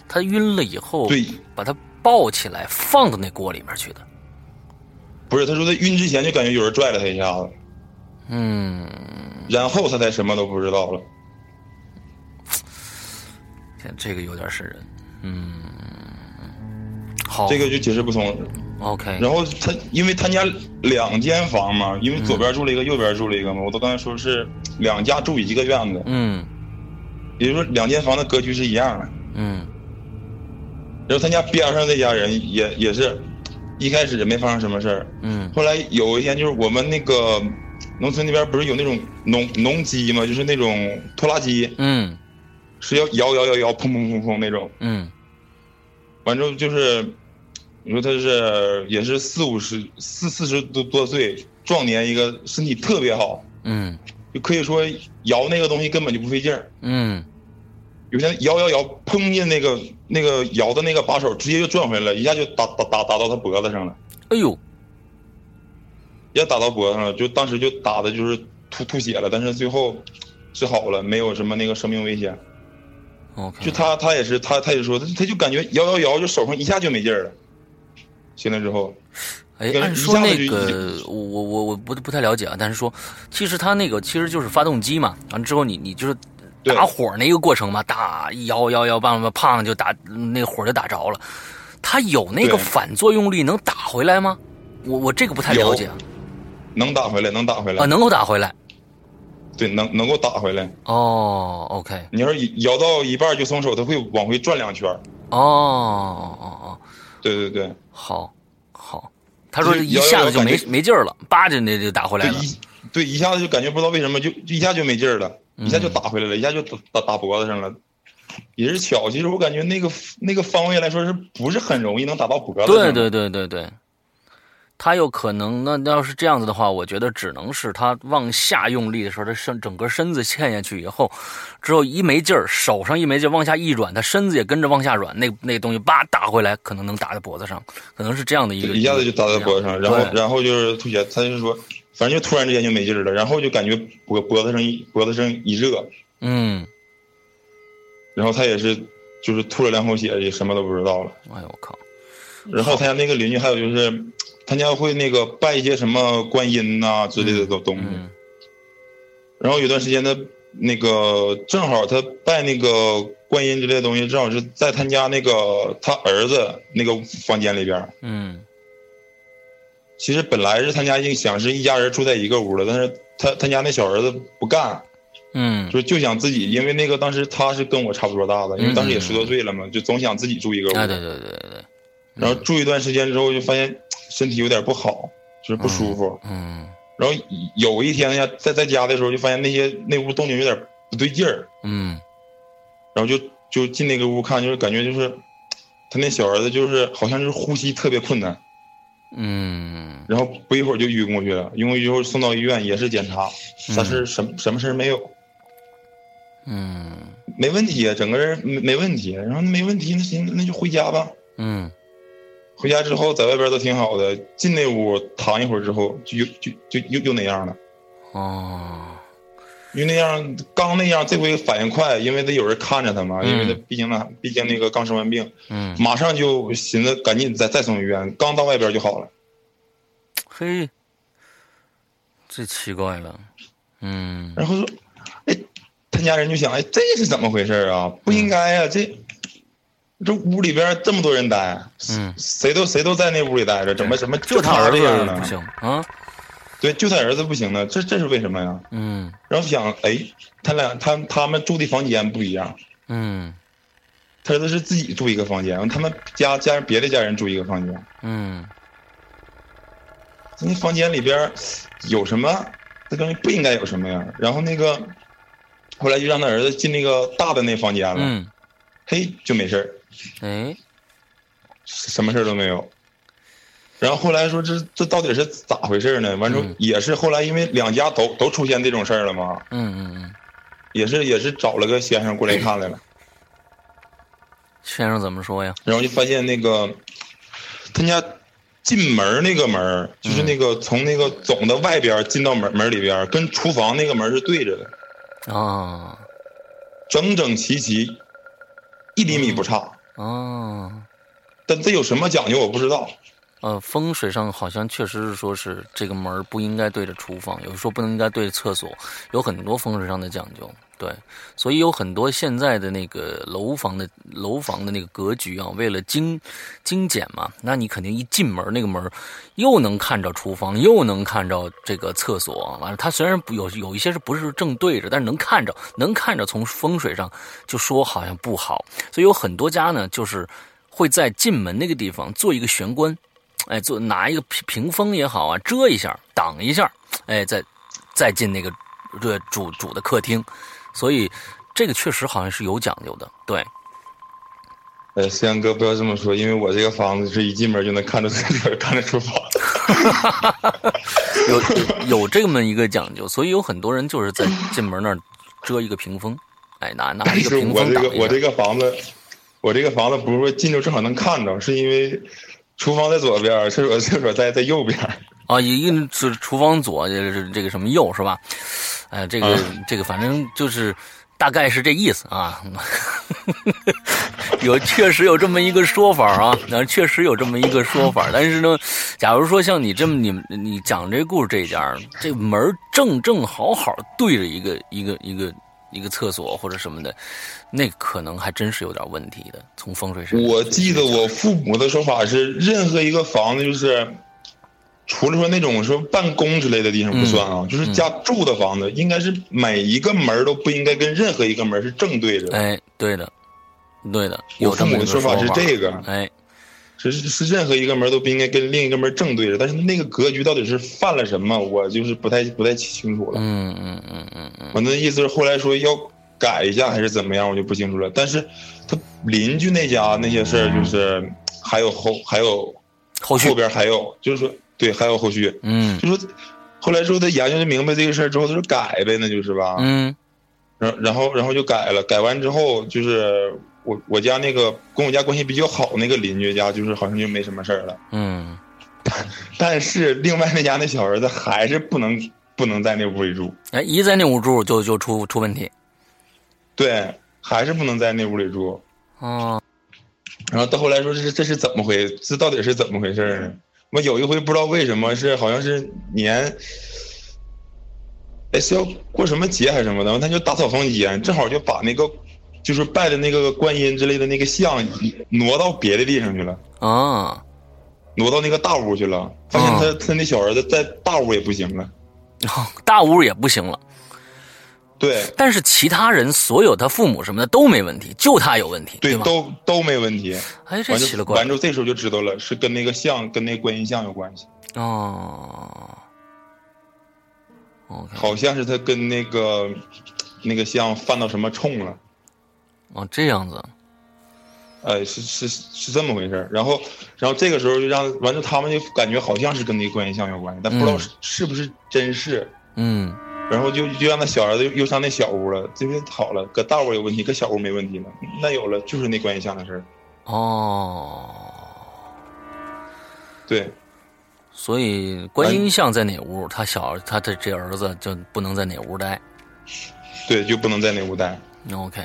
S1: 他晕了以后，
S2: 对，
S1: 把他抱起来放到那锅里面去的。
S2: 不是，他说他晕之前就感觉有人拽了他一下子，
S1: 嗯，
S2: 然后他才什么都不知道了。
S1: 天，这个有点瘆人，嗯，好，
S2: 这个就解释不通。
S1: OK，
S2: 然后他因为他家两间房嘛，因为左边住了一个，右边住了一个嘛，我都刚才说是两家住一个院子，
S1: 嗯。
S2: 也就是说，两间房的格局是一样的。
S1: 嗯。
S2: 然后他家边上那家人也也是，一开始也没发生什么事儿。
S1: 嗯。
S2: 后来有一天，就是我们那个农村那边不是有那种农农机嘛？就是那种拖拉机。
S1: 嗯。
S2: 是要摇摇摇摇，砰砰砰砰那种。
S1: 嗯。
S2: 完之后就是，你说他是也是四五十四四十多多岁壮年一个身体特别好。
S1: 嗯。
S2: 就可以说摇那个东西根本就不费劲儿。
S1: 嗯，
S2: 有天摇摇摇，碰见那个那个摇的那个把手，直接就转回来了，一下就打打打打到他脖子上了。
S1: 哎呦，
S2: 也打到脖子上了，就当时就打的就是吐吐血了，但是最后治好了，没有什么那个生命危险。就他他也是他他也说他他就感觉摇摇摇，就手上一下就没劲儿了。醒来之后。
S1: 哎，按说那个，我我我我不不太了解啊，但是说，其实他那个其实就是发动机嘛，完了之后你你就是打火那个过程嘛，打摇摇摇棒棒胖就打那个火就打着了，它有那个反作用力能打回来吗？我我这个不太了解，
S2: 能打回来，能打回来
S1: 啊，能够打回来，
S2: 对，能能够打回来。
S1: 哦，OK，
S2: 你要是摇到一半就松手，它会往回转两圈。
S1: 哦哦哦，
S2: 对对对，
S1: 好，好。他说一下子就没没劲儿了，叭就那就打回来了。
S2: 对，一下子就感觉不知道为什么就一下就没劲儿了，一下就打回来了，一下就打打脖子上了。也是巧，其实我感觉那个那个方位来说是不是很容易能打到脖子？
S1: 对对对对对。他有可能，那要是这样子的话，我觉得只能是他往下用力的时候，他身整个身子陷下去以后，之后一没劲儿，手上一没劲儿，往下一软，他身子也跟着往下软，那 那东西叭打回来，可能能打在脖子上，可能是这样的一个。
S2: 一下子就打在脖子上，然后然后就是吐血，他就是说，反正就突然之间就没劲儿了，然后就感觉脖脖子上一脖子上一热，
S1: 嗯，
S2: 然后他也是就是吐了两口血，也什么都不知道了。
S1: 哎呦我靠！
S2: 然后他家那个邻居还有就是。他家会那个拜一些什么观音呐之类的东东西，然后有段时间他那个正好他拜那个观音之类的东西，正好是在他家那个他儿子那个房间里边。
S1: 嗯，
S2: 其实本来是他家想是一家人住在一个屋的，但是他他家那小儿子不干，
S1: 嗯，
S2: 就就想自己，因为那个当时他是跟我差不多大的，因为当时也十多岁了嘛，就总想自己住一个屋。
S1: 对对对对对。
S2: 然后住一段时间之后，就发现。身体有点不好，就是不舒服。
S1: 嗯，
S2: 然后有一天呀，在在家的时候就发现那些那屋动静有点不对劲儿，
S1: 嗯，
S2: 然后就就进那个屋看，就是感觉就是他那小儿子就是好像就是呼吸特别困难，
S1: 嗯，
S2: 然后不一会儿就晕过去了，晕过去之后送到医院也是检查，但是什么什么事没有，
S1: 嗯，
S2: 没问题，整个人没没问题，然后没问题那行那就回家吧，
S1: 嗯。
S2: 回家之后，在外边都挺好的，进那屋躺一会儿之后，就又就就又又那样了。
S1: 哦，
S2: 因为那样刚那样，这回反应快，因为得有人看着他嘛，因为他毕竟那毕竟那个刚生完病，
S1: 嗯，
S2: 马上就寻思赶紧再再送医院，刚到外边就好了。
S1: 嘿，这奇怪了，嗯。
S2: 然后说，哎，他家人就想，哎，这是怎么回事啊？不应该啊，这。这屋里边这么多人待，
S1: 嗯，
S2: 谁都谁都在那屋里待着，怎么什么
S1: 就
S2: 他
S1: 儿子
S2: 呢？
S1: 不行啊，
S2: 对，就他儿子不行呢，这这是为什么呀？
S1: 嗯，
S2: 然后想，哎，他俩他他们住的房间不一样，
S1: 嗯，
S2: 他儿子是自己住一个房间，他们家家人别的家人住一个房间，
S1: 嗯，
S2: 那房间里边有什么？这东西不应该有什么呀？然后那个后来就让他儿子进那个大的那房间了，
S1: 嗯，
S2: 嘿，就没事儿。
S1: 哎，
S2: 什么事儿都没有。然后后来说这这到底是咋回事呢？完之后也是后来因为两家都都出现这种事儿了嘛。
S1: 嗯嗯嗯。
S2: 也是也是找了个先生过来看来了。
S1: 先生怎么说呀？
S2: 然后就发现那个他家进门那个门，就是那个从那个总的外边进到门门里边，跟厨房那个门是对着的。
S1: 啊。
S2: 整整齐齐，一厘米不差。
S1: 哦，
S2: 但这有什么讲究我不知道。
S1: 呃，风水上好像确实是说是这个门不应该对着厨房，有时候不能应该对着厕所，有很多风水上的讲究。对，所以有很多现在的那个楼房的楼房的那个格局啊，为了精精简嘛，那你肯定一进门那个门又能看着厨房，又能看着这个厕所。完了，它虽然有有一些是不是正对着，但是能看着，能看着。从风水上就说好像不好，所以有很多家呢，就是会在进门那个地方做一个玄关，哎，做拿一个屏屏风也好啊，遮一下，挡一下，哎，再再进那个这主主的客厅。所以，这个确实好像是有讲究的，对。
S2: 呃，思阳哥不要这么说，因为我这个房子是一进门就能看着厕所，看着厨房。
S1: 有有这么一个讲究，所以有很多人就是在进门那儿遮一个屏风，哎，拿拿一个屏风
S2: 挡我这个我这个房子，我这个房子不是说进就正好能看着，是因为厨房在左边，厕所厕所在在右边。
S1: 啊，一个是厨房左，是这个什么右是吧？哎，这个这个，反正就是大概是这意思啊。有确实有这么一个说法啊，那确实有这么一个说法。但是呢，假如说像你这么你你讲这故事这家，这门正正好好对着一个一个一个一个厕所或者什么的，那可能还真是有点问题的。从风水上，
S2: 我记得我父母的说法是，任何一个房子就是。除了说那种说办公之类的地方不算啊，就是家住的房子，应该是每一个门都不应该跟任何一个门是正对着。
S1: 哎，对的，对的。
S2: 我父母的
S1: 说
S2: 法是这个，
S1: 哎，
S2: 是是任何一个门都不应该跟另一个门正对着。但是那个格局到底是犯了什么，我就是不太不太清楚了。
S1: 嗯嗯嗯嗯嗯。
S2: 我那意思是后来说要改一下还是怎么样，我就不清楚了。但是他邻居那家那些事儿，就是还有后还有
S1: 后续
S2: 后边还有就是说。对，还有后续，
S1: 嗯，
S2: 就说后来之后他研究明白这个事儿之后，他说改呗，那就是吧，
S1: 嗯，
S2: 然然后然后就改了，改完之后就是我我家那个跟我家关系比较好那个邻居家，就是好像就没什么事儿了，
S1: 嗯，
S2: 但是另外那家那小儿子还是不能不能在那屋里住，
S1: 哎，一在那屋住就就出出问题，
S2: 对，还是不能在那屋里住，
S1: 哦，
S2: 然后到后来说这是这是怎么回，这到底是怎么回事呢？我有一回不知道为什么是好像是年，哎是要过什么节还是什么的，他就打扫房间，正好就把那个就是拜的那个观音之类的那个像挪到别的地方去了
S1: 啊，
S2: 挪到那个大屋去了，发现他他那小儿子在大屋也不行了，
S1: 大屋也不行了。
S2: 对，
S1: 但是其他人所有他父母什么的都没问题，就他有问题，
S2: 对都都没问题。
S1: 哎，这奇了怪。
S2: 完之后这时候就知道了，是跟那个像跟那观音像有关系。
S1: 哦，
S2: 好像是他跟那个那个像犯到什么冲了。
S1: 哦，这样子。
S2: 呃，是是是这么回事然后，然后这个时候就让完了，他们就感觉好像是跟那个观音像有关系，但不知道是不是真是。
S1: 嗯。
S2: 然后就就让那小儿子又上那小屋了，这边好了，搁大屋有问题，搁小屋没问题了。那有了，就是那观音像的事儿。
S1: 哦。
S2: 对。
S1: 所以观音像在哪屋，他小他的这儿子就不能在哪屋待。
S2: 对，就不能在哪屋待。
S1: OK。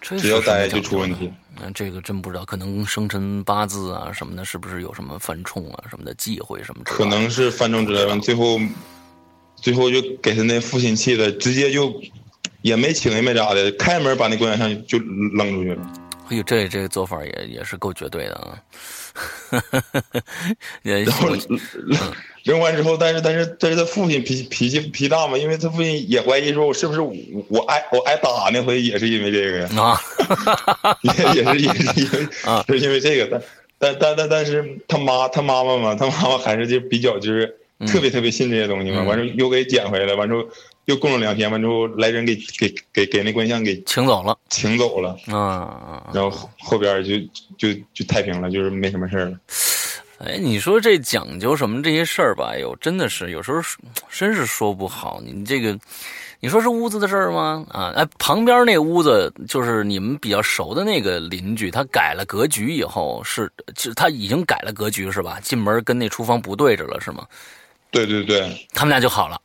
S2: 只要待就出问题。
S1: 那这个真不知道，可能生辰八字啊什么的，是不是有什么犯冲啊什么的忌讳什么？
S2: 可能是犯冲之类的，最后，最后就给他那父亲气的，直接就也没请也没咋的，开门把那观音像就扔出去了。
S1: 哎呦，这这个做法也也是够绝对的啊！
S2: 然后扔完之后，但是但是但是他父亲脾脾气脾大嘛，因为他父亲也怀疑说，我是不是我我挨我挨打那回也是因为这个呀？啊，也也是也是因为啊，是因为这个，但但但但但是他妈他妈妈嘛，他妈妈还是就比较就是特别特别信这些东西嘛，完之后又给捡回来，完之后。又供了两天，完之后来人给给给给那观像给
S1: 请走了，
S2: 请走了啊，然后后边就就就太平了，就是没什么事了。
S1: 哎，你说这讲究什么这些事儿吧？哟，真的是有时候真是说不好。你这个，你说是屋子的事儿吗？啊，哎，旁边那屋子就是你们比较熟的那个邻居，他改了格局以后是，他已经改了格局是吧？进门跟那厨房不对着了是吗？
S2: 对对对，
S1: 他们俩就好了。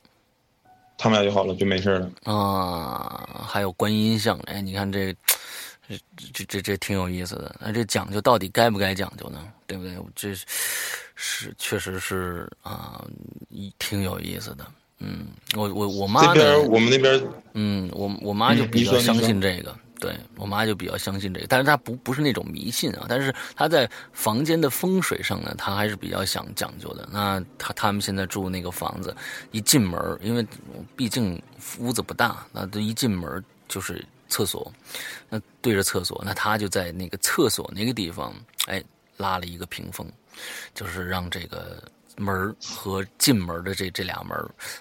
S2: 他们俩就好了，就没事了
S1: 啊。还有观音像，哎，你看这，这这这这挺有意思的。那这讲究到底该不该讲究呢？对不对？这是确实是啊，挺有意思的。嗯，我我我妈
S2: 这边我们那边，
S1: 嗯，我我妈就比较相信这个。对我妈就比较相信这个，但是她不不是那种迷信啊，但是她在房间的风水上呢，她还是比较想讲究的。那她他们现在住那个房子，一进门，因为毕竟屋子不大，那这一进门就是厕所，那对着厕所，那她就在那个厕所那个地方，哎，拉了一个屏风，就是让这个门和进门的这这俩门，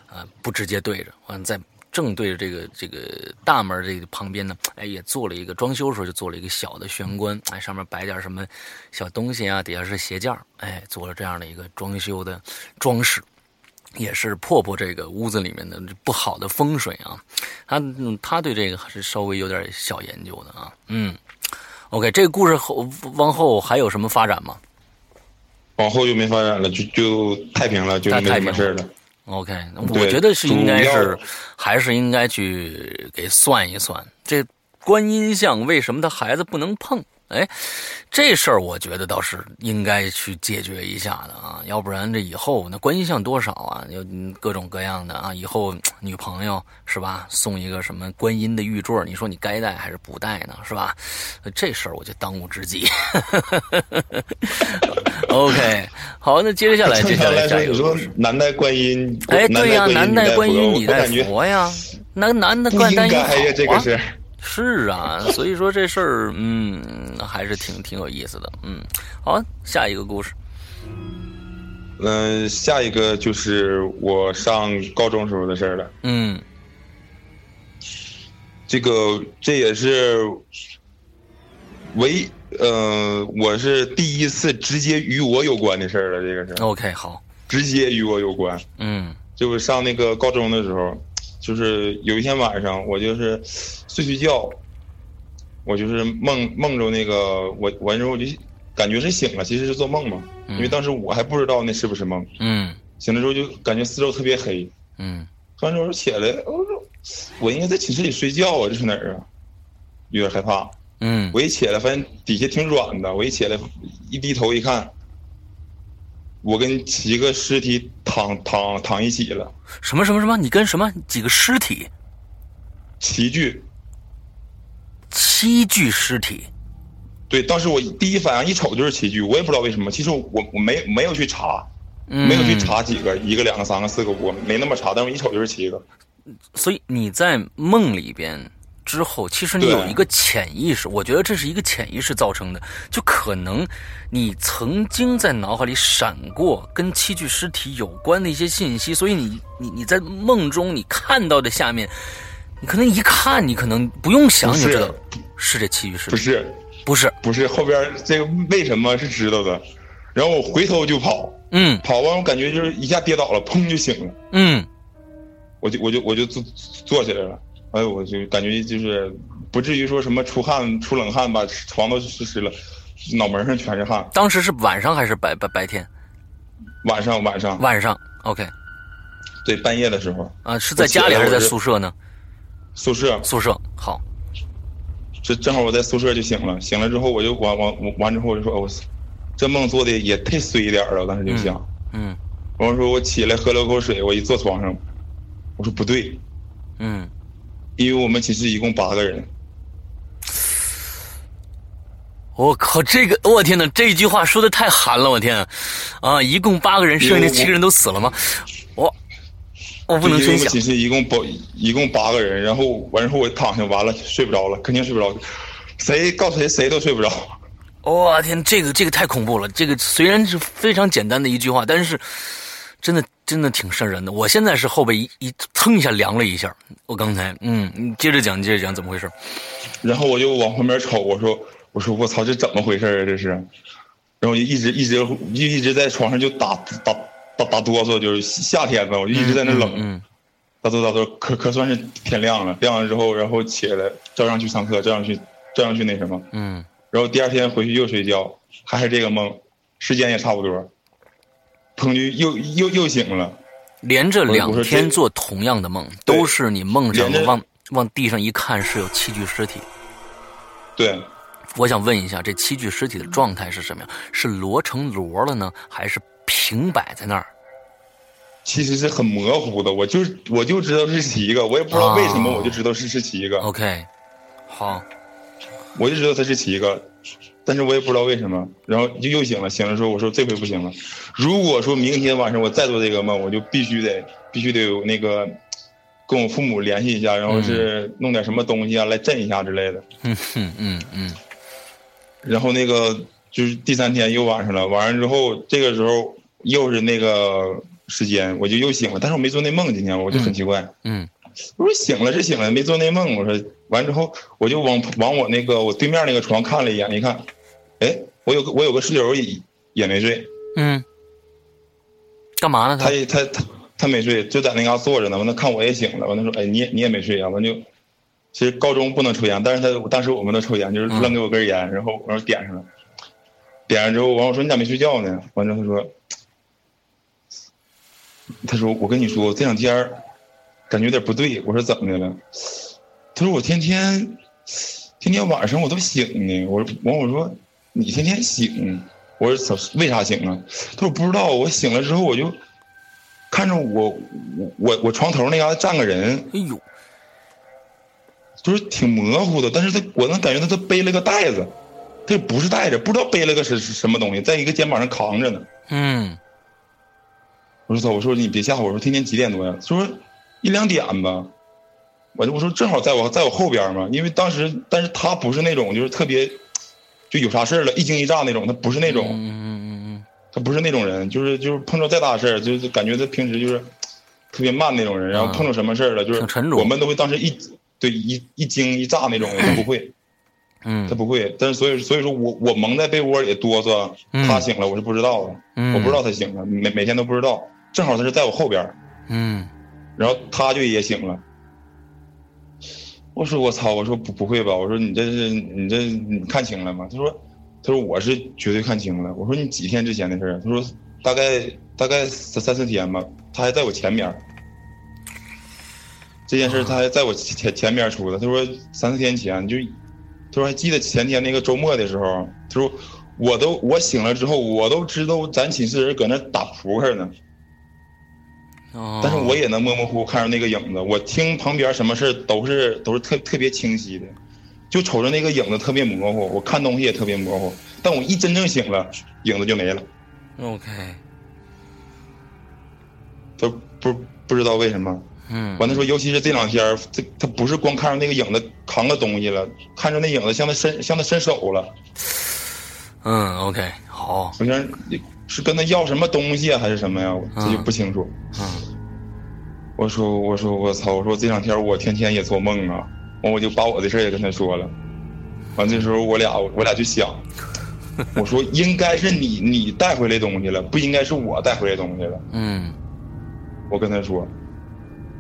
S1: 啊，不直接对着，完再。正对着这个这个大门这个旁边呢，哎，也做了一个装修的时候就做了一个小的玄关，哎，上面摆点什么小东西啊，底下是鞋架，哎，做了这样的一个装修的装饰，也是破破这个屋子里面的不好的风水啊。他他对这个还是稍微有点小研究的啊。嗯，OK，这个故事后往后还有什么发展吗？
S2: 往后就没发展了，就就太平了，就没什么事了。
S1: OK，我觉得是应该是，还是应该去给算一算，这观音像为什么他孩子不能碰？哎，这事儿我觉得倒是应该去解决一下的啊，要不然这以后那观音像多少啊，有各种各样的啊，以后女朋友是吧，送一个什么观音的玉坠，你说你该戴还是不戴呢？是吧？这事儿我就当务之急。OK，好，那接下来，接下来下一个
S2: 说男戴观音，
S1: 哎，对呀，男戴观音，女
S2: 戴
S1: 佛呀，男男的观音
S2: 好啊。
S1: 是啊，所以说这事儿，嗯，还是挺挺有意思的，嗯，好，下一个故事，
S2: 嗯，下一个就是我上高中时候的事儿了，
S1: 嗯，
S2: 这个这也是唯，呃，我是第一次直接与我有关的事儿了，这个是
S1: ，OK，好，
S2: 直接与我有关，
S1: 嗯，
S2: 就是上那个高中的时候。就是有一天晚上，我就是睡睡觉，我就是梦梦着那个我完之后我就感觉是醒了，其实是做梦嘛，因为当时我还不知道那是不是梦。
S1: 嗯。
S2: 醒了之后就感觉四周特别黑。
S1: 嗯。
S2: 完之后起来，我说我应该在寝室里睡觉啊，这是哪儿啊？有点害怕。
S1: 嗯。
S2: 我一起来发现底下挺软的，我一起来一低头一看。我跟几个尸体躺躺躺一起了。
S1: 什么什么什么？你跟什么几个尸体？
S2: 七具。
S1: 七具尸体。
S2: 对，当时我第一反应一瞅就是七具，我也不知道为什么。其实我我没没有去查，没有去查几个，一个、两个、三个、四个，我没那么查。但我一瞅就是七个。
S1: 所以你在梦里边之后，其实你有一个潜意识，我觉得这是一个潜意识造成的，就可能你曾经在脑海里闪过跟七具尸体有关的一些信息，所以你你你在梦中你看到的下面，你可能一看，你可能不用想你就知道是。这七具尸体，
S2: 不是。
S1: 不是。
S2: 不是后边这个为什么是知道的，然后我回头就跑，
S1: 嗯，
S2: 跑完我感觉就是一下跌倒了，砰就醒了，
S1: 嗯，
S2: 我就我就我就坐坐起来了。哎，我就感觉就是不至于说什么出汗、出冷汗吧，床都湿湿了，脑门上全是汗。
S1: 当时是晚上还是白白白天？
S2: 晚上，晚上，
S1: 晚上。OK。
S2: 对，半夜的时候。
S1: 啊，是在家里还是在宿舍呢？
S2: 宿舍。
S1: 宿舍。好。
S2: 这正好我在宿舍就醒了，醒了之后我就完完完之后我就说：“我这梦做的也太碎一点了。”我当时就想。
S1: 嗯。
S2: 然后说我起来喝了口水，我一坐床上，我说不对。
S1: 嗯。
S2: 因为我们寝室一共八个人，
S1: 我靠，这个我天哪，这句话说的太寒了，我天，啊，一共八个人，剩下那七个人都死了吗？我我不能
S2: 真想。我们寝室一共八一共八个人，然后完之后我躺下，完了睡不着了，肯定睡不着，谁告诉谁谁都睡不着。
S1: 我天，这个这个太恐怖了，这个虽然是非常简单的一句话，但是。真的真的挺瘆人的，我现在是后背一一蹭一下凉了一下。我刚才，嗯，你接着讲，接着讲怎么回事？
S2: 然后我就往旁边瞅，我说，我说我操，这怎么回事啊？这是，然后我就一直一直就一直在床上就打打打打哆嗦，就是夏天嘛，我就一直在那冷，嗯打哆打哆，可可算是天亮了。亮了之后，然后起来照样去上课，照样去照样去那什么，
S1: 嗯。
S2: 然后第二天回去又睡觉，还是这个梦，时间也差不多。砰！就又又又醒了，
S1: 连着两天做同样的梦，都是你梦上往往地上一看是有七具尸体。
S2: 对，
S1: 我想问一下，这七具尸体的状态是什么样？是摞成摞了呢，还是平摆在那儿？
S2: 其实是很模糊的，我就我就知道是七个，我也不知道为什么，我就知道是是七个。
S1: OK，好，
S2: 我就知道他是七个。但是我也不知道为什么，然后就又醒了。醒了之后，我说这回不行了。如果说明天晚上我再做这个梦，我就必须得必须得有那个跟我父母联系一下，然后是弄点什么东西啊来镇一下之类的。
S1: 嗯嗯嗯嗯。
S2: 然后那个就是第三天又晚上了，晚上之后这个时候又是那个时间，我就又醒了。但是我没做那梦，今天我就很奇怪。
S1: 嗯。
S2: 我说醒了是醒了，没做那梦。我说完之后，我就往往我那个我对面那个床看了一眼，一看，哎，我有个我有个室友也也没睡。
S1: 嗯。干嘛呢？
S2: 他他他他没睡，就在那嘎坐着呢。完了看我也醒了，完了说，哎，你也你也没睡啊？完就，其实高中不能抽烟，但是他当时我们都抽烟，就是扔给我根烟，然后我说点上了，点上之后，完我说你咋没睡觉呢？完之后他说，他说我跟你说这两天。感觉有点不对，我说怎么的了？他说我天天，天天晚上我都醒呢。我完我说你天天醒，我说为啥醒啊？他说我不知道。我醒了之后我就看着我我我床头那嘎达站个人，
S1: 哎呦，
S2: 就是挺模糊的，但是他我能感觉到他背了个袋子，他不是袋子，不知道背了个是什么东西，在一个肩膀上扛着呢。
S1: 嗯，
S2: 我说操，我说你别吓我，我说天天几点多呀？他说。一两点吧，我就我说正好在我在我后边嘛，因为当时，但是他不是那种就是特别，就有啥事了，一惊一乍那种，他不是那种，
S1: 嗯嗯嗯嗯，
S2: 他不是那种人，就是就是碰着再大事儿，就是感觉他平时就是特别慢那种人，然后碰着什么事儿了，就是我们都会当时一对一一惊一乍那种，他不会，
S1: 嗯，
S2: 他不会，但是所以所以说我我蒙在被窝里哆嗦，他醒了我是不知道的，我不知道他醒了，每每天都不知道，正好他是在我后边，
S1: 嗯。
S2: 然后他就也醒了，我说我操，我说不不会吧，我说你这是你这你看清了吗？他说，他说我是绝对看清了。我说你几天之前的事儿？他说大概大概三三四天吧，他还在我前面。这件事他还在我前前面出的。他说三四天前就，他说还记得前天那个周末的时候，他说我都我醒了之后，我都知道咱寝室人搁那打扑克呢。但是我也能模模糊糊看着那个影子，我听旁边什么事都是都是特特别清晰的，就瞅着那个影子特别模糊，我看东西也特别模糊。但我一真正醒了，影子就没了。
S1: OK，
S2: 都不不知道为什么。嗯。完了说，尤其是这两天，这他不是光看着那个影子扛个东西了，看着那影子向他伸向他伸手了。
S1: 嗯，OK，好。
S2: 好像是跟他要什么东西啊，还是什么呀？这就不清楚。嗯。我说，我说，我操！我说这两天我天天也做梦啊。完，我就把我的事也跟他说了。完，这时候我俩我俩就想，我说应该是你你带回来东西了，不应该是我带回来东西了。嗯。我跟他说，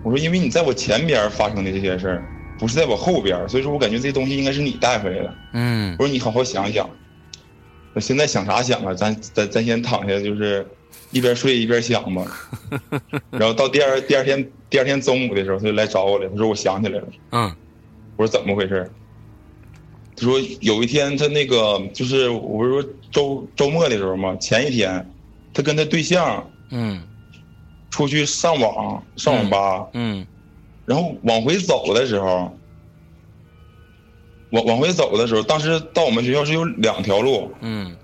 S2: 我说因为你在我前边发生的这些事儿，不是在我后边，所以说我感觉这东西应该是你带回来的。嗯。我说你好好想想。我现在想啥想啊？咱咱咱先躺下，就是一边睡一边想吧。然后到第二第二天第二天中午的时候，他就来找我了。他说我想起来了。嗯。我说怎么回事？他说有一天他那个就是我不是说周周末的时候嘛，前一天他跟他对象嗯出去上网上网吧嗯，然后往回走的时候。往往回走的时候，当时到我们学校是有两条路。嗯，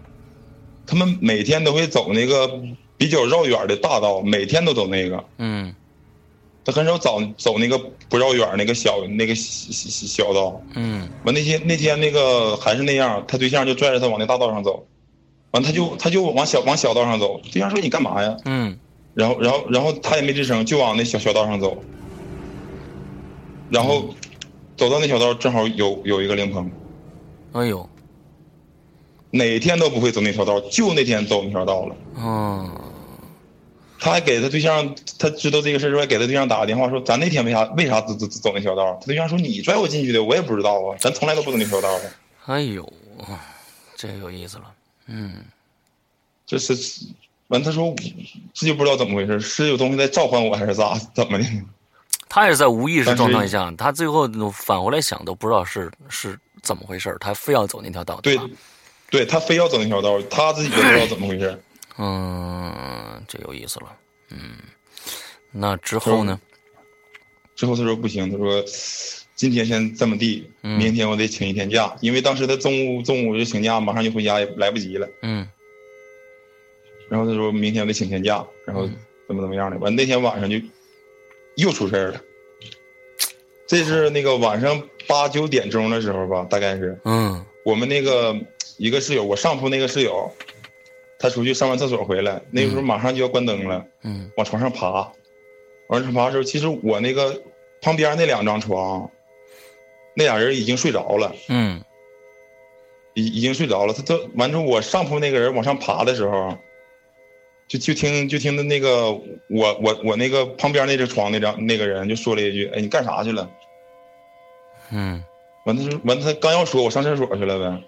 S2: 他们每天都会走那个比较绕远的大道，每天都走那个。嗯，他很少走走那个不绕远那个小那个小小道。嗯，完那天那天那个还是那样，他对象就拽着他往那大道上走，完他就他就往小往小道上走。对象说：“你干嘛呀？”嗯，然后然后然后他也没吱声，就往那小小道上走，然后。走到那条道，正好有有一个灵棚。
S1: 哎呦，
S2: 哪天都不会走那条道，就那天走那条道了。嗯。他还给他对象，他知道这个事儿之后，给他对象打个电话说：“咱那天为啥为啥走走走那条道？”他对象说：“你拽我进去的，我也不知道啊，咱从来都不走那条道的。”
S1: 哎呦，这有意思了。嗯。
S2: 这是完，他说这就不知道怎么回事，是有东西在召唤我，还是咋怎么的？
S1: 他也是在无意识状态下，他最后返回来想都不知道是是怎么回事他非要走那条道。
S2: 对，对他非要走那条道，他自己都不知道怎么回事
S1: 嗯，这有意思了。嗯，那之后呢？
S2: 之后他说不行，他说今天先这么地，明天我得请一天假，因为当时他中午中午就请假，马上就回家也来不及了。嗯。然后他说明天我得请天假，然后怎么怎么样的，完那天晚上就。又出事儿了，这是那个晚上八九点钟的时候吧，大概是。嗯。我们那个一个室友，我上铺那个室友，他出去上完厕所回来，那个时候马上就要关灯了。嗯。往床上爬，往上爬的时候，其实我那个旁边那两张床，那俩人已经睡着了。嗯。已已经睡着了，他他完之后，我上铺那个人往上爬的时候。就就听就听的那个我我我那个旁边那只床那张那个人就说了一句：“哎，你干啥去了？”嗯，完他说完他刚要说，我上厕所去了呗，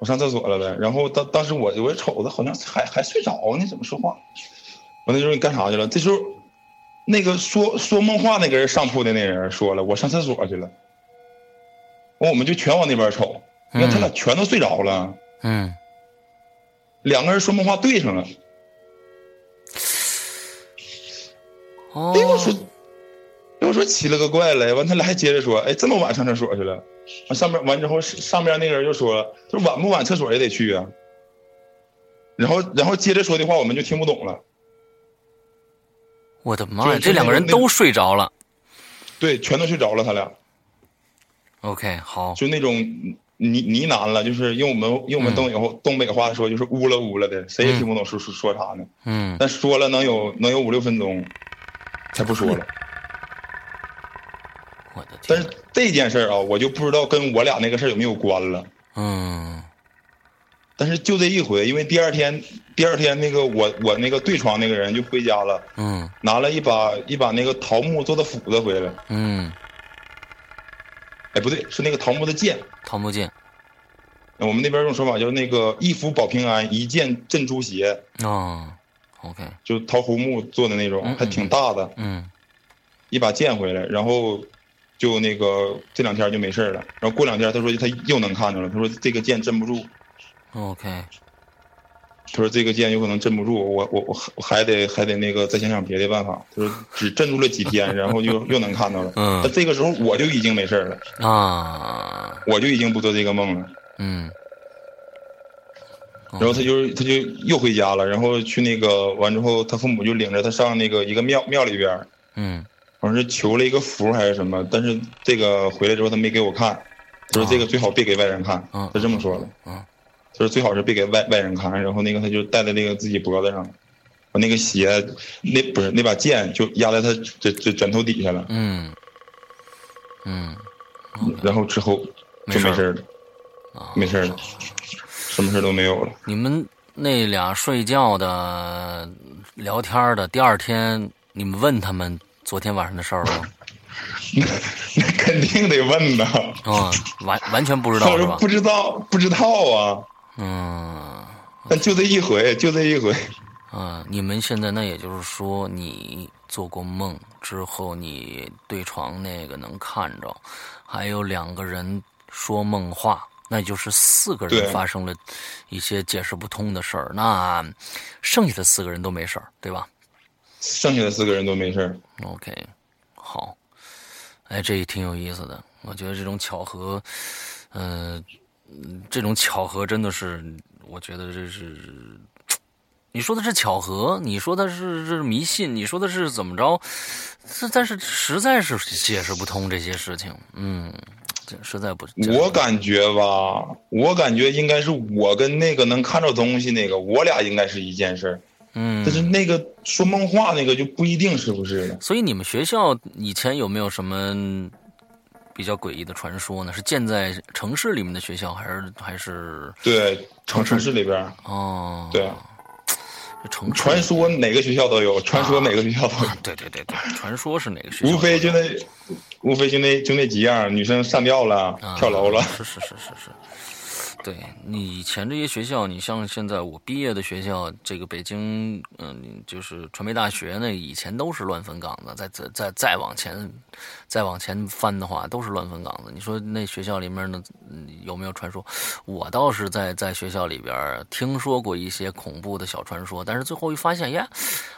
S2: 我上厕所了呗。然后当当时我我瞅他好像还还睡着呢，怎么说话？完他说你干啥去了？这时候那个说说梦话那个人上铺的那人说了：“我上厕所去了。”完我们就全往那边瞅，你看他俩全都睡着了。嗯，两个人说梦话对上了。哎，我说，哎，我说奇了个怪了。完，他俩还接着说，哎，这么晚上厕所去了。完上面完之后，上边那个人就说了，他说晚不晚厕所也得去啊。然后，然后接着说的话我们就听不懂了。
S1: 我的妈呀，这两个人都睡着了。
S2: 对，全都睡着了，他俩。
S1: OK，好。
S2: 就那种呢呢喃了，就是用我们用我们东北东北话说，就是呜了呜了的，谁也听不懂说说说啥呢。嗯。但说了能有能有五六分钟。才不说了，
S1: 我的天！
S2: 但是这件事儿啊，我就不知道跟我俩那个事儿有没有关了。嗯。但是就这一回，因为第二天，第二天那个我我那个对床那个人就回家了。嗯。拿了一把一把那个桃木做的斧子回来。嗯。哎，不对，是那个桃木的剑。
S1: 桃木剑。
S2: 我们那边用说法叫那个一斧保平安，一剑镇诸邪。
S1: 啊。OK，
S2: 就桃胡木做的那种，还挺大的。嗯，一把剑回来，然后就那个这两天就没事了。然后过两天，他说他又能看着了。他说这个剑镇不住。
S1: OK，
S2: 他说这个剑有可能镇不住，我我我我还得还得那个再想想别的办法。他说只镇住了几天，然后就又能看到了。嗯，那这个时候我就已经没事了啊，我就已经不做这个梦了。嗯。然后他就他就又回家了，然后去那个完之后，他父母就领着他上那个一个庙庙里边嗯，好像是求了一个符还是什么，但是这个回来之后他没给我看，他说这个最好别给外人看，他这么说的。嗯，他说最好是别给外外人看，然后那个他就戴在那个自己脖子上，把那个鞋那不是那把剑就压在他这这枕头底下了。
S1: 嗯，嗯，
S2: 然后之后就没事了，没事了，什么事都没有了。
S1: 你们那俩睡觉的。聊天的第二天，你们问他们昨天晚上的事儿吗？
S2: 那那肯定得问呐。
S1: 啊，完完全不知道是吧？
S2: 不知道，不知道啊。
S1: 嗯。
S2: 但就这一回，就这一回。
S1: 啊，你们现在那也就是说，你做过梦之后，你对床那个能看着，还有两个人说梦话。那就是四个人发生了一些解释不通的事儿，那剩下的四个人都没事儿，对吧？
S2: 剩下的四个人都没事儿。
S1: OK，好，哎，这也挺有意思的。我觉得这种巧合，嗯，这种巧合真的是，我觉得这是，你说的是巧合，你说的是是迷信，你说的是怎么着？这但是实在是解释不通这些事情，嗯。实在不，
S2: 我感觉吧，我感觉应该是我跟那个能看着东西那个，我俩应该是一件事儿。
S1: 嗯，
S2: 但是那个说梦话那个就不一定是不是了。
S1: 所以你们学校以前有没有什么比较诡异的传说呢？是建在城市里面的学校，还是还是
S2: 对城城市里边？
S1: 哦，
S2: 对。
S1: 城
S2: 传说哪个学校都有，传说哪个学校都有。
S1: 对对对对，传说是哪个学校？
S2: 无非就那，无非就那就那几样，女生上吊了，跳楼了。
S1: 是是是是是。对你以前这些学校，你像现在我毕业的学校，这个北京，嗯，就是传媒大学呢，以前都是乱坟岗子。再再再再往前，再往前翻的话，都是乱坟岗子。你说那学校里面呢，有没有传说？我倒是在在学校里边听说过一些恐怖的小传说，但是最后一发现，呀，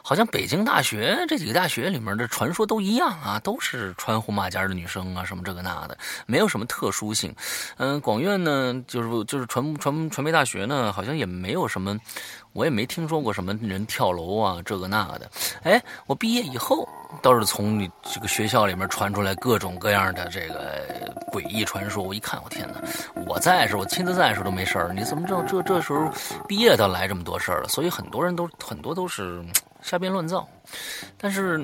S1: 好像北京大学这几个大学里面的传说都一样啊，都是穿红马甲的女生啊，什么这个那的，没有什么特殊性。嗯，广院呢，就是就。就是传传传媒大学呢，好像也没有什么，我也没听说过什么人跳楼啊，这个那个的。哎，我毕业以后倒是从你这个学校里面传出来各种各样的这个诡异传说。我一看，我天哪！我在时候，我亲自在时候都没事儿，你怎么知道这这时候毕业倒来这么多事儿了？所以很多人都很多都是瞎编乱造。但是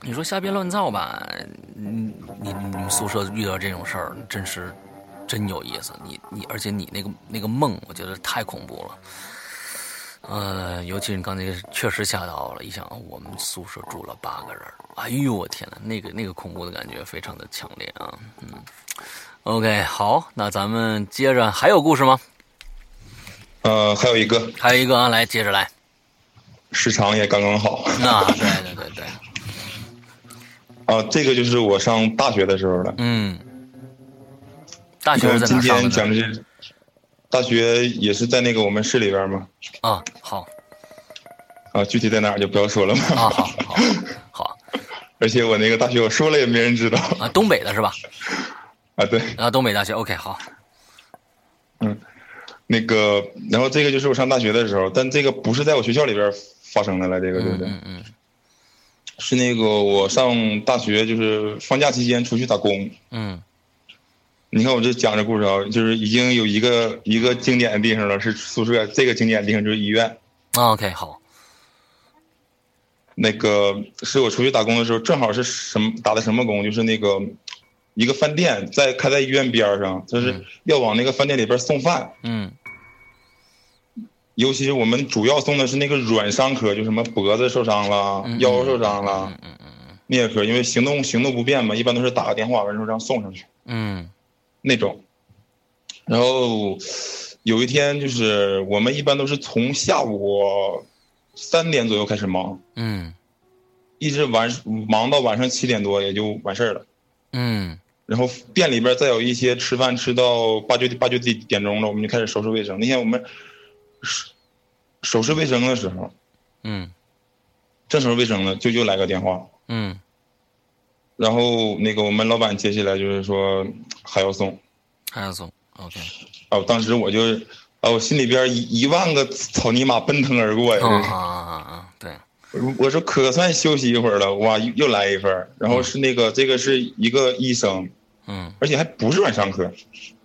S1: 你说瞎编乱造吧，你你你们宿舍遇到这种事儿，真是。真有意思，你你，而且你那个那个梦，我觉得太恐怖了。呃，尤其是刚才确实吓到了。一想，我们宿舍住了八个人，哎呦我天呐，那个那个恐怖的感觉非常的强烈啊。嗯，OK，好，那咱们接着还有故事吗？
S2: 呃，还有一个，
S1: 还有一个啊，来接着来，
S2: 时长也刚刚好。
S1: 那，对对对对。
S2: 啊，这个就是我上大学的时候了。
S1: 嗯。大学在
S2: 哪上的？今天讲的是大学，也是在那个我们市里边吗？
S1: 啊，好。
S2: 啊，具体在哪儿就不要说了嘛。
S1: 啊，好，好，好。
S2: 而且我那个大学，我说了也没人知道。
S1: 啊，东北的是吧？
S2: 啊，对。
S1: 啊，东北大学，OK，好。
S2: 嗯，那个，然后这个就是我上大学的时候，但这个不是在我学校里边发生的了，这个对不对？
S1: 嗯嗯。
S2: 是那个我上大学，就是放假期间出去打工。
S1: 嗯。
S2: 你看我这讲这故事啊，就是已经有一个一个经典的地方了，是宿舍。这个经典的地方就是医院。
S1: OK，好。
S2: 那个是我出去打工的时候，正好是什么打的什么工？就是那个一个饭店在开在医院边上，就是要往那个饭店里边送饭。
S1: 嗯。
S2: 尤其是我们主要送的是那个软伤科，就什么脖子受伤了、腰受伤了，
S1: 嗯嗯嗯，
S2: 那些科，因为行动行动不便嘛，一般都是打个电话，完之后让送上去。
S1: 嗯。
S2: 那种，然后有一天就是我们一般都是从下午三点左右开始忙，
S1: 嗯，
S2: 一直晚忙到晚上七点多也就完事儿了，
S1: 嗯，
S2: 然后店里边再有一些吃饭吃到八九八九点点钟了，我们就开始收拾卫生。那天我们收收拾卫生的时候，
S1: 嗯，
S2: 正收拾卫生呢，就又来个电话，
S1: 嗯。
S2: 然后那个我们老板接下来就是说还要送，
S1: 还要送，OK。
S2: 哦，当时我就，哦，我心里边一一万个草泥马奔腾而过呀！
S1: 啊啊啊！对，
S2: 我说可算休息一会儿了，哇，又来一份然后是那个这个是一个医生，
S1: 嗯，
S2: 而且还不是晚上科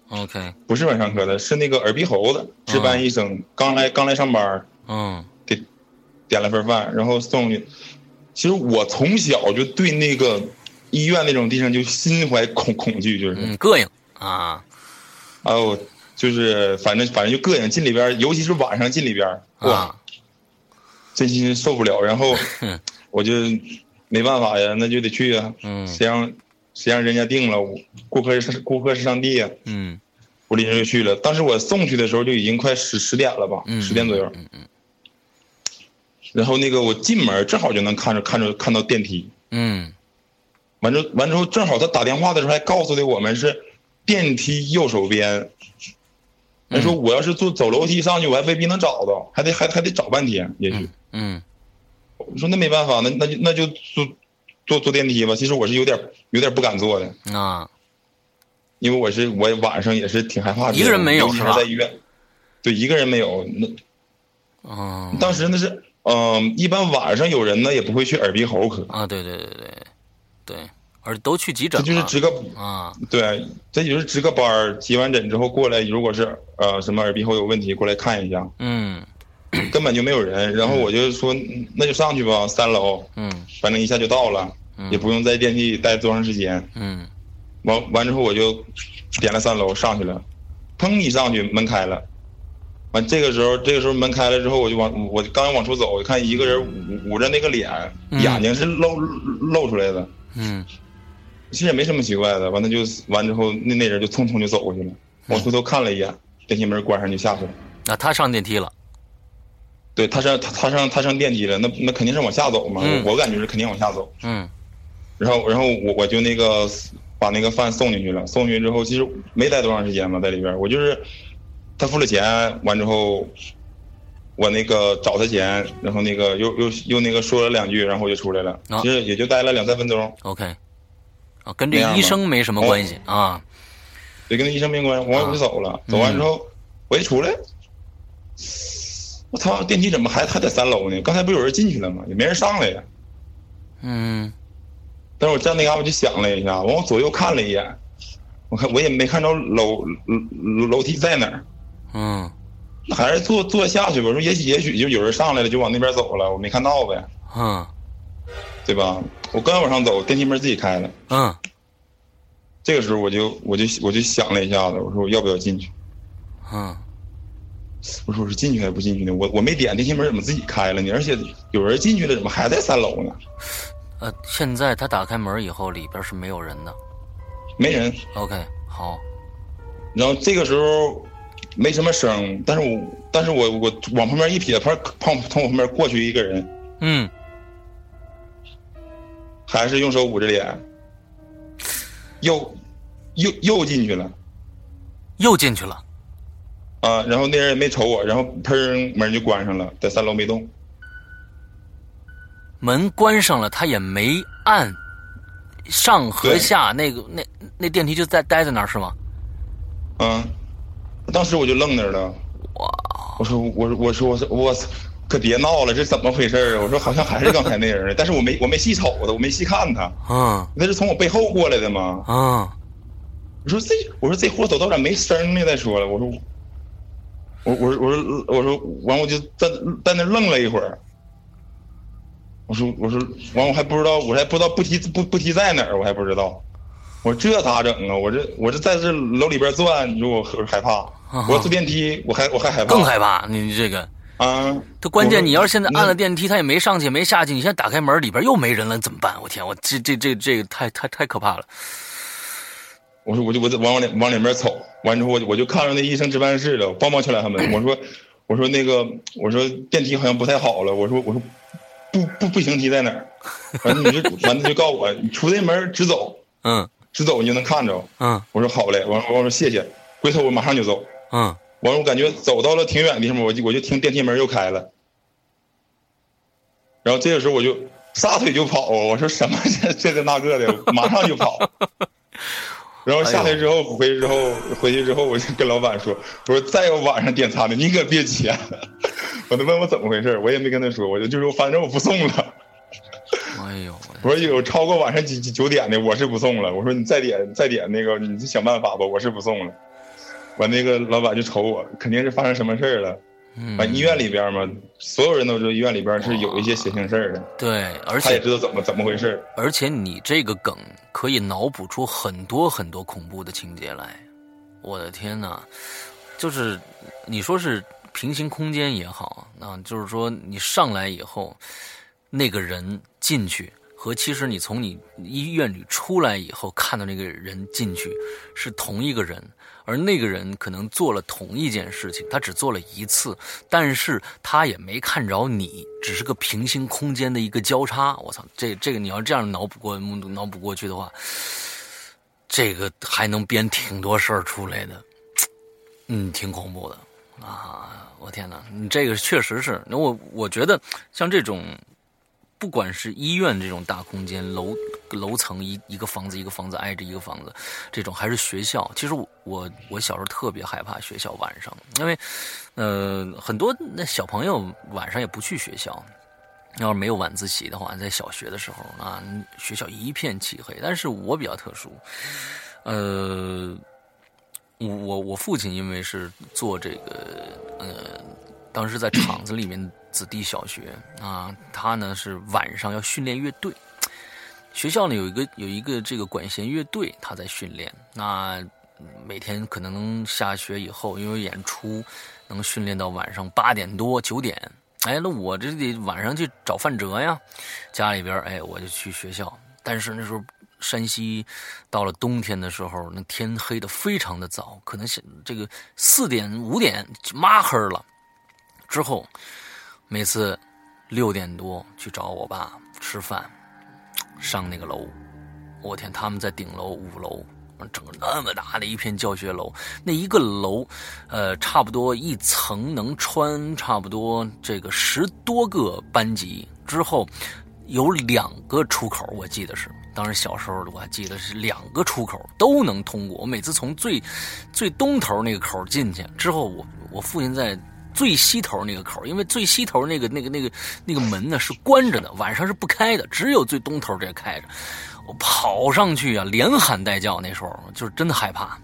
S1: ，OK，
S2: 不是晚上科的，是那个耳鼻喉的值班医生，刚来刚来上班，
S1: 嗯，
S2: 给点了份饭，然后送去。其实我从小就对那个医院那种地方就心怀恐恐惧，就是。
S1: 膈应啊，
S2: 哦，就是反正反正就膈应，进里边，尤其是晚上进里边，哇，真心受不了。然后 我就没办法呀，那就得去啊，谁让谁让人家定了，顾客是顾客是上帝呀，
S1: 嗯，
S2: 我临时就去了。当时我送去的时候就已经快十十点了吧，十点左右，
S1: 嗯嗯。
S2: 然后那个我进门正好就能看着看着看到电梯，
S1: 嗯，
S2: 完之后完之后正好他打电话的时候还告诉的我们是电梯右手边，他说我要是坐走楼梯上去我还未必能找到，还得还还得找半天也许，
S1: 嗯，
S2: 我说那没办法，那那就那就坐坐坐电梯吧。其实我是有点有点不敢坐的
S1: 啊，
S2: 因为我是我晚上也是挺害怕的，
S1: 一个人没有是吧？
S2: 在医院，对，一个人没有那，
S1: 哦，
S2: 当时那是。嗯，一般晚上有人呢，也不会去耳鼻喉科
S1: 啊。对对对对，对，而都去急诊。
S2: 这就是值个
S1: 啊，
S2: 对，这就是值个班儿，急完诊之后过来，如果是呃什么耳鼻喉有问题，过来看一下。
S1: 嗯，
S2: 根本就没有人，然后我就说那就上去吧，三楼。
S1: 嗯，
S2: 反正一下就到了，也不用在电梯里待多长时间。
S1: 嗯，
S2: 完完之后我就点了三楼上去了，砰一上去门开了。完，这个时候，这个时候门开了之后，我就往我刚往出走，我看一个人捂捂着那个脸，眼睛是露露出来的。
S1: 嗯，
S2: 其实也没什么奇怪的。完了就完之后，那那人就匆匆就走过去了。我回头看了一眼，电梯门关上就下去了。
S1: 那他上电梯了？
S2: 对，他上他他上他上电梯了。那那肯定是往下走嘛。我感觉是肯定往下走。
S1: 嗯。
S2: 然后然后我我就那个把那个饭送进去了。送进去之后，其实没待多长时间嘛，在里边我就是。他付了钱，完之后，我那个找他钱，然后那个又又又那个说了两句，然后我就出来了。其实也就待了两三分钟。
S1: OK，啊，跟这医生没什么关系啊。
S2: 对，跟那医生没关系。我我就走了。走完之后，我一出来，我操，电梯怎么还还在三楼呢？刚才不有人进去了吗？也没人上来呀。
S1: 嗯。
S2: 但是我站那嘎达，我就想了一下，往我左右看了一眼，我看我也没看着楼楼楼梯在哪儿。
S1: 嗯，
S2: 那还是坐坐下去吧。说也许也许就有人上来了，就往那边走了，我没看到呗。
S1: 嗯，
S2: 对吧？我刚往上走，电梯门自己开了。
S1: 嗯，
S2: 这个时候我就我就我就想了一下子，我说我要不要进去？
S1: 嗯，
S2: 我说我是进去还是不进去呢？我我没点电梯门，怎么自己开了呢？而且有人进去了，怎么还在三楼呢？
S1: 呃，现在他打开门以后，里边是没有人的，
S2: 没人。
S1: OK，好。
S2: 然后这个时候。没什么声，但是我但是我我往旁边一撇，旁旁从我旁边过去一个人，
S1: 嗯，
S2: 还是用手捂着脸，又又又进去了，
S1: 又进去了，
S2: 啊，然后那人也没瞅我，然后砰门就关上了，在三楼没动，
S1: 门关上了，他也没按上和下，那个那那电梯就在待在那儿是吗？
S2: 嗯。当时我就愣那儿了，我说我我说我说我操，可别闹了，这怎么回事啊？我说好像还是刚才那人，但是我没我没细瞅他，我没细看他，
S1: 啊，
S2: 那是从我背后过来的吗？
S1: 啊，
S2: 我说这我说这货走道咋没声呢？再说了，我说我我我说我说完我就在在那愣了一会儿，我说我说完我还不知道我还不知道不提不不提在哪儿，我还不知道。我这咋整啊？我这我这在这楼里边转，你说我害怕。我坐电梯，我还我还害怕。
S1: 更害怕，你这个
S2: 啊！
S1: 他关键，你要是现在按了电梯，他也没上去，没下去，你现在打开门，里边又没人了，怎么办？我天，我这这这这个太太太可怕了。
S2: 我说，我就我往往里往里面瞅，完之后我我就看着那医生值班室了，帮忙去了他们。我说我说那个我说电梯好像不太好了。我说我说不不不行，梯在哪儿？完了你就完了就告诉我，你出这门直走。
S1: 嗯。
S2: 直走你就能看着，
S1: 嗯，
S2: 我说好嘞，完我说谢谢，回头我马上就走，
S1: 嗯，
S2: 完我感觉走到了挺远的地方，我就我就听电梯门又开了，然后这个时候我就撒腿就跑，我说什么这这个那个的，马上就跑，然后下来之后回去之后回去之后我就跟老板说，我说再有晚上点餐的你可别接，我都问我怎么回事，我也没跟他说，我就就说反正我不送了。
S1: 呦，
S2: 我说有超过晚上九九点的，我是不送了。我说你再点再点那个，你就想办法吧，我是不送了。完那个老板就瞅我，肯定是发生什么事儿了。完医院里边嘛，所有人都知道医院里边是有一些邪性事儿的。
S1: 对，而且
S2: 他也知道怎么怎么回事
S1: 而且你这个梗可以脑补出很多很多恐怖的情节来。我的天哪，就是你说是平行空间也好啊，就是说你上来以后，那个人进去和其实你从你医院里出来以后看到那个人进去是同一个人，而那个人可能做了同一件事情，他只做了一次，但是他也没看着你，只是个平行空间的一个交叉。我操，这这个你要这样脑补过脑补过去的话。这个还能编挺多事儿出来的，嗯，挺恐怖的啊！我天哪，你这个确实是，那我我觉得像这种，不管是医院这种大空间楼楼层一一个房子一个房子挨着一个房子，这种还是学校，其实我我我小时候特别害怕学校晚上，因为呃很多那小朋友晚上也不去学校。要是没有晚自习的话，在小学的时候啊，学校一片漆黑。但是我比较特殊，呃，我我我父亲因为是做这个，呃，当时在厂子里面子弟小学啊，他呢是晚上要训练乐队，学校呢有一个有一个这个管弦乐队，他在训练。那每天可能下学以后，因为演出能训练到晚上八点多九点。哎，那我这得晚上去找范哲呀，家里边哎，我就去学校。但是那时候山西到了冬天的时候，那天黑的非常的早，可能是这个四点五点就麻黑了。之后每次六点多去找我爸吃饭，上那个楼，我天，他们在顶楼五楼。整个那么大的一片教学楼，那一个楼，呃，差不多一层能穿差不多这个十多个班级。之后有两个出口，我记得是，当时小时候我还记得是两个出口都能通过。我每次从最最东头那个口进去，之后我我父亲在最西头那个口，因为最西头那个那个那个那个门呢是关着的，晚上是不开的，只有最东头这开着。我跑上去啊，连喊带叫。那时候就是真的害怕，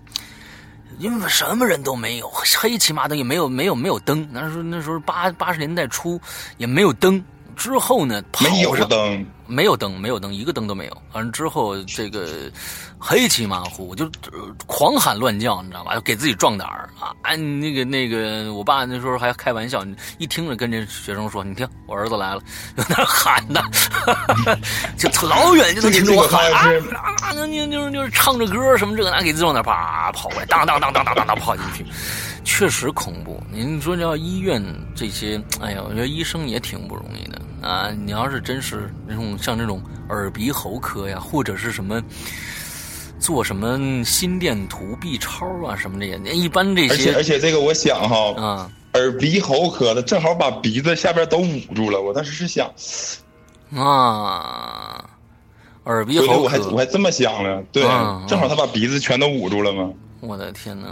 S1: 因为什么人都没有，黑漆麻的，也没有没有没有灯。那时候那时候八八十年代初也没有灯。之后呢，
S2: 没有灯。
S1: 没有灯，没有灯，一个灯都没有。完了之后，这个黑漆麻糊，就狂喊乱叫，你知道吧？就给自己壮胆儿啊！哎，那个那个，我爸那时候还开玩笑，一听着跟这学生说：“你听，我儿子来了。”在那喊呢，就老远就能听着我喊啊！那就就就是唱着歌什么这个那，给自己壮胆，啪跑过来，当当当当当当当跑进去，确实恐怖。您说要医院这些，哎呀，我觉得医生也挺不容易的。啊，你要是真是那种像这种耳鼻喉科呀，或者是什么做什么心电图、B 超啊什么的，一般这些，而
S2: 且而且这个我想哈，啊，耳鼻喉科的正好把鼻子下边都捂住了，我当时是想，
S1: 啊，耳鼻喉科，
S2: 我还我还这么想了，对，正好他把鼻子全都捂住了嘛？
S1: 我的天哪！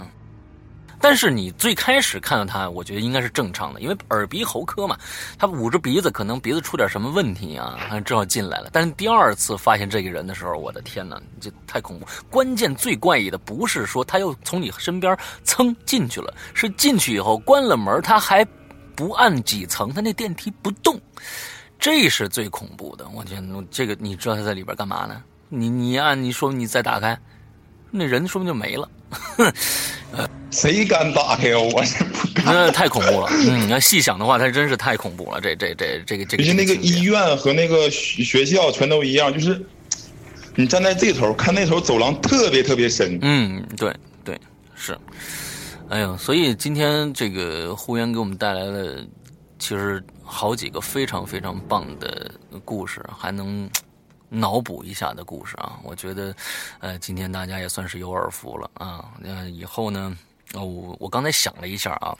S1: 但是你最开始看到他，我觉得应该是正常的，因为耳鼻喉科嘛，他捂着鼻子，可能鼻子出点什么问题啊，他 正好进来了。但是第二次发现这个人的时候，我的天哪，这太恐怖！关键最怪异的不是说他又从你身边蹭进去了，是进去以后关了门，他还不按几层，他那电梯不动，这是最恐怖的。我觉得这个你知道他在里边干嘛呢？你你按你说你再打开，那人说不定就没了。
S2: 谁敢打开？我。
S1: 那太恐怖了。嗯，你要细想的话，它真是太恐怖了。这、这、这、这个、这个。
S2: 其实那个医院和那个学校全都一样，就是你站在这头看那头走廊特别特别深。
S1: 嗯，对对是。哎呦，所以今天这个呼延给我们带来了，其实好几个非常非常棒的故事，还能。脑补一下的故事啊，我觉得，呃，今天大家也算是有耳福了啊。那以后呢，我我刚才想了一下啊，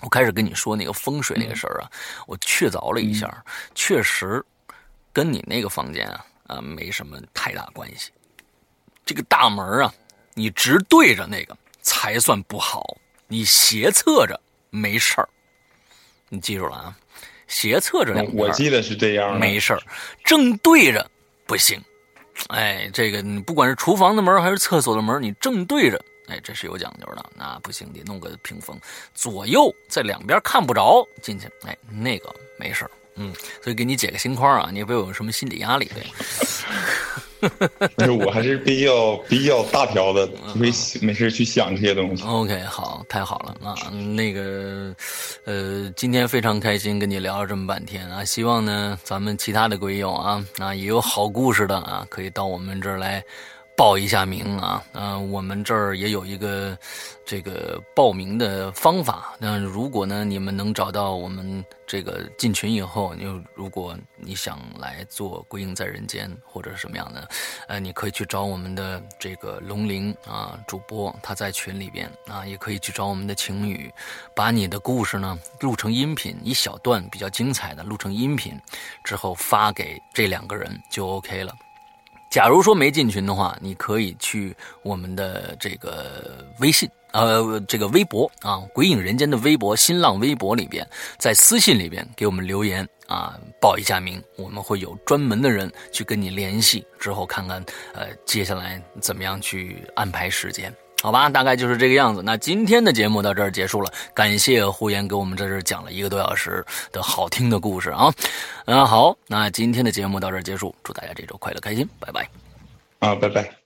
S1: 我开始跟你说那个风水那个事儿啊，我确凿了一下，确实跟你那个房间啊啊没什么太大关系。这个大门啊，你直对着那个才算不好，你斜侧着没事儿，你记住了啊，斜侧着两
S2: 我记得是这样，
S1: 没事儿，正对着。不行。哎，这个你不管是厨房的门还是厕所的门，你正对着，哎，这是有讲究的。那不行，得弄个屏风，左右在两边看不着进去。哎，那个没事嗯，所以给你解个心宽啊，你也不要有什么心理压力。对。
S2: 不是，我还是比较比较大条的，没没事去想这些东西。
S1: OK，好，太好了啊！那个，呃，今天非常开心跟你聊了这么半天啊，希望呢，咱们其他的鬼友啊啊，也有好故事的啊，可以到我们这儿来。报一下名啊，嗯，我们这儿也有一个这个报名的方法。那如果呢，你们能找到我们这个进群以后，你如果你想来做《归隐在人间》或者什么样的，呃，你可以去找我们的这个龙鳞啊主播，他在群里边啊，也可以去找我们的晴雨，把你的故事呢录成音频，一小段比较精彩的录成音频之后发给这两个人就 OK 了。假如说没进群的话，你可以去我们的这个微信，呃，这个微博啊，鬼影人间的微博、新浪微博里边，在私信里边给我们留言啊，报一下名，我们会有专门的人去跟你联系，之后看看呃，接下来怎么样去安排时间。好吧，大概就是这个样子。那今天的节目到这儿结束了，感谢胡言给我们在这讲了一个多小时的好听的故事啊。嗯，好，那今天的节目到这儿结束，祝大家这周快乐开心，拜拜。
S2: 啊，拜拜。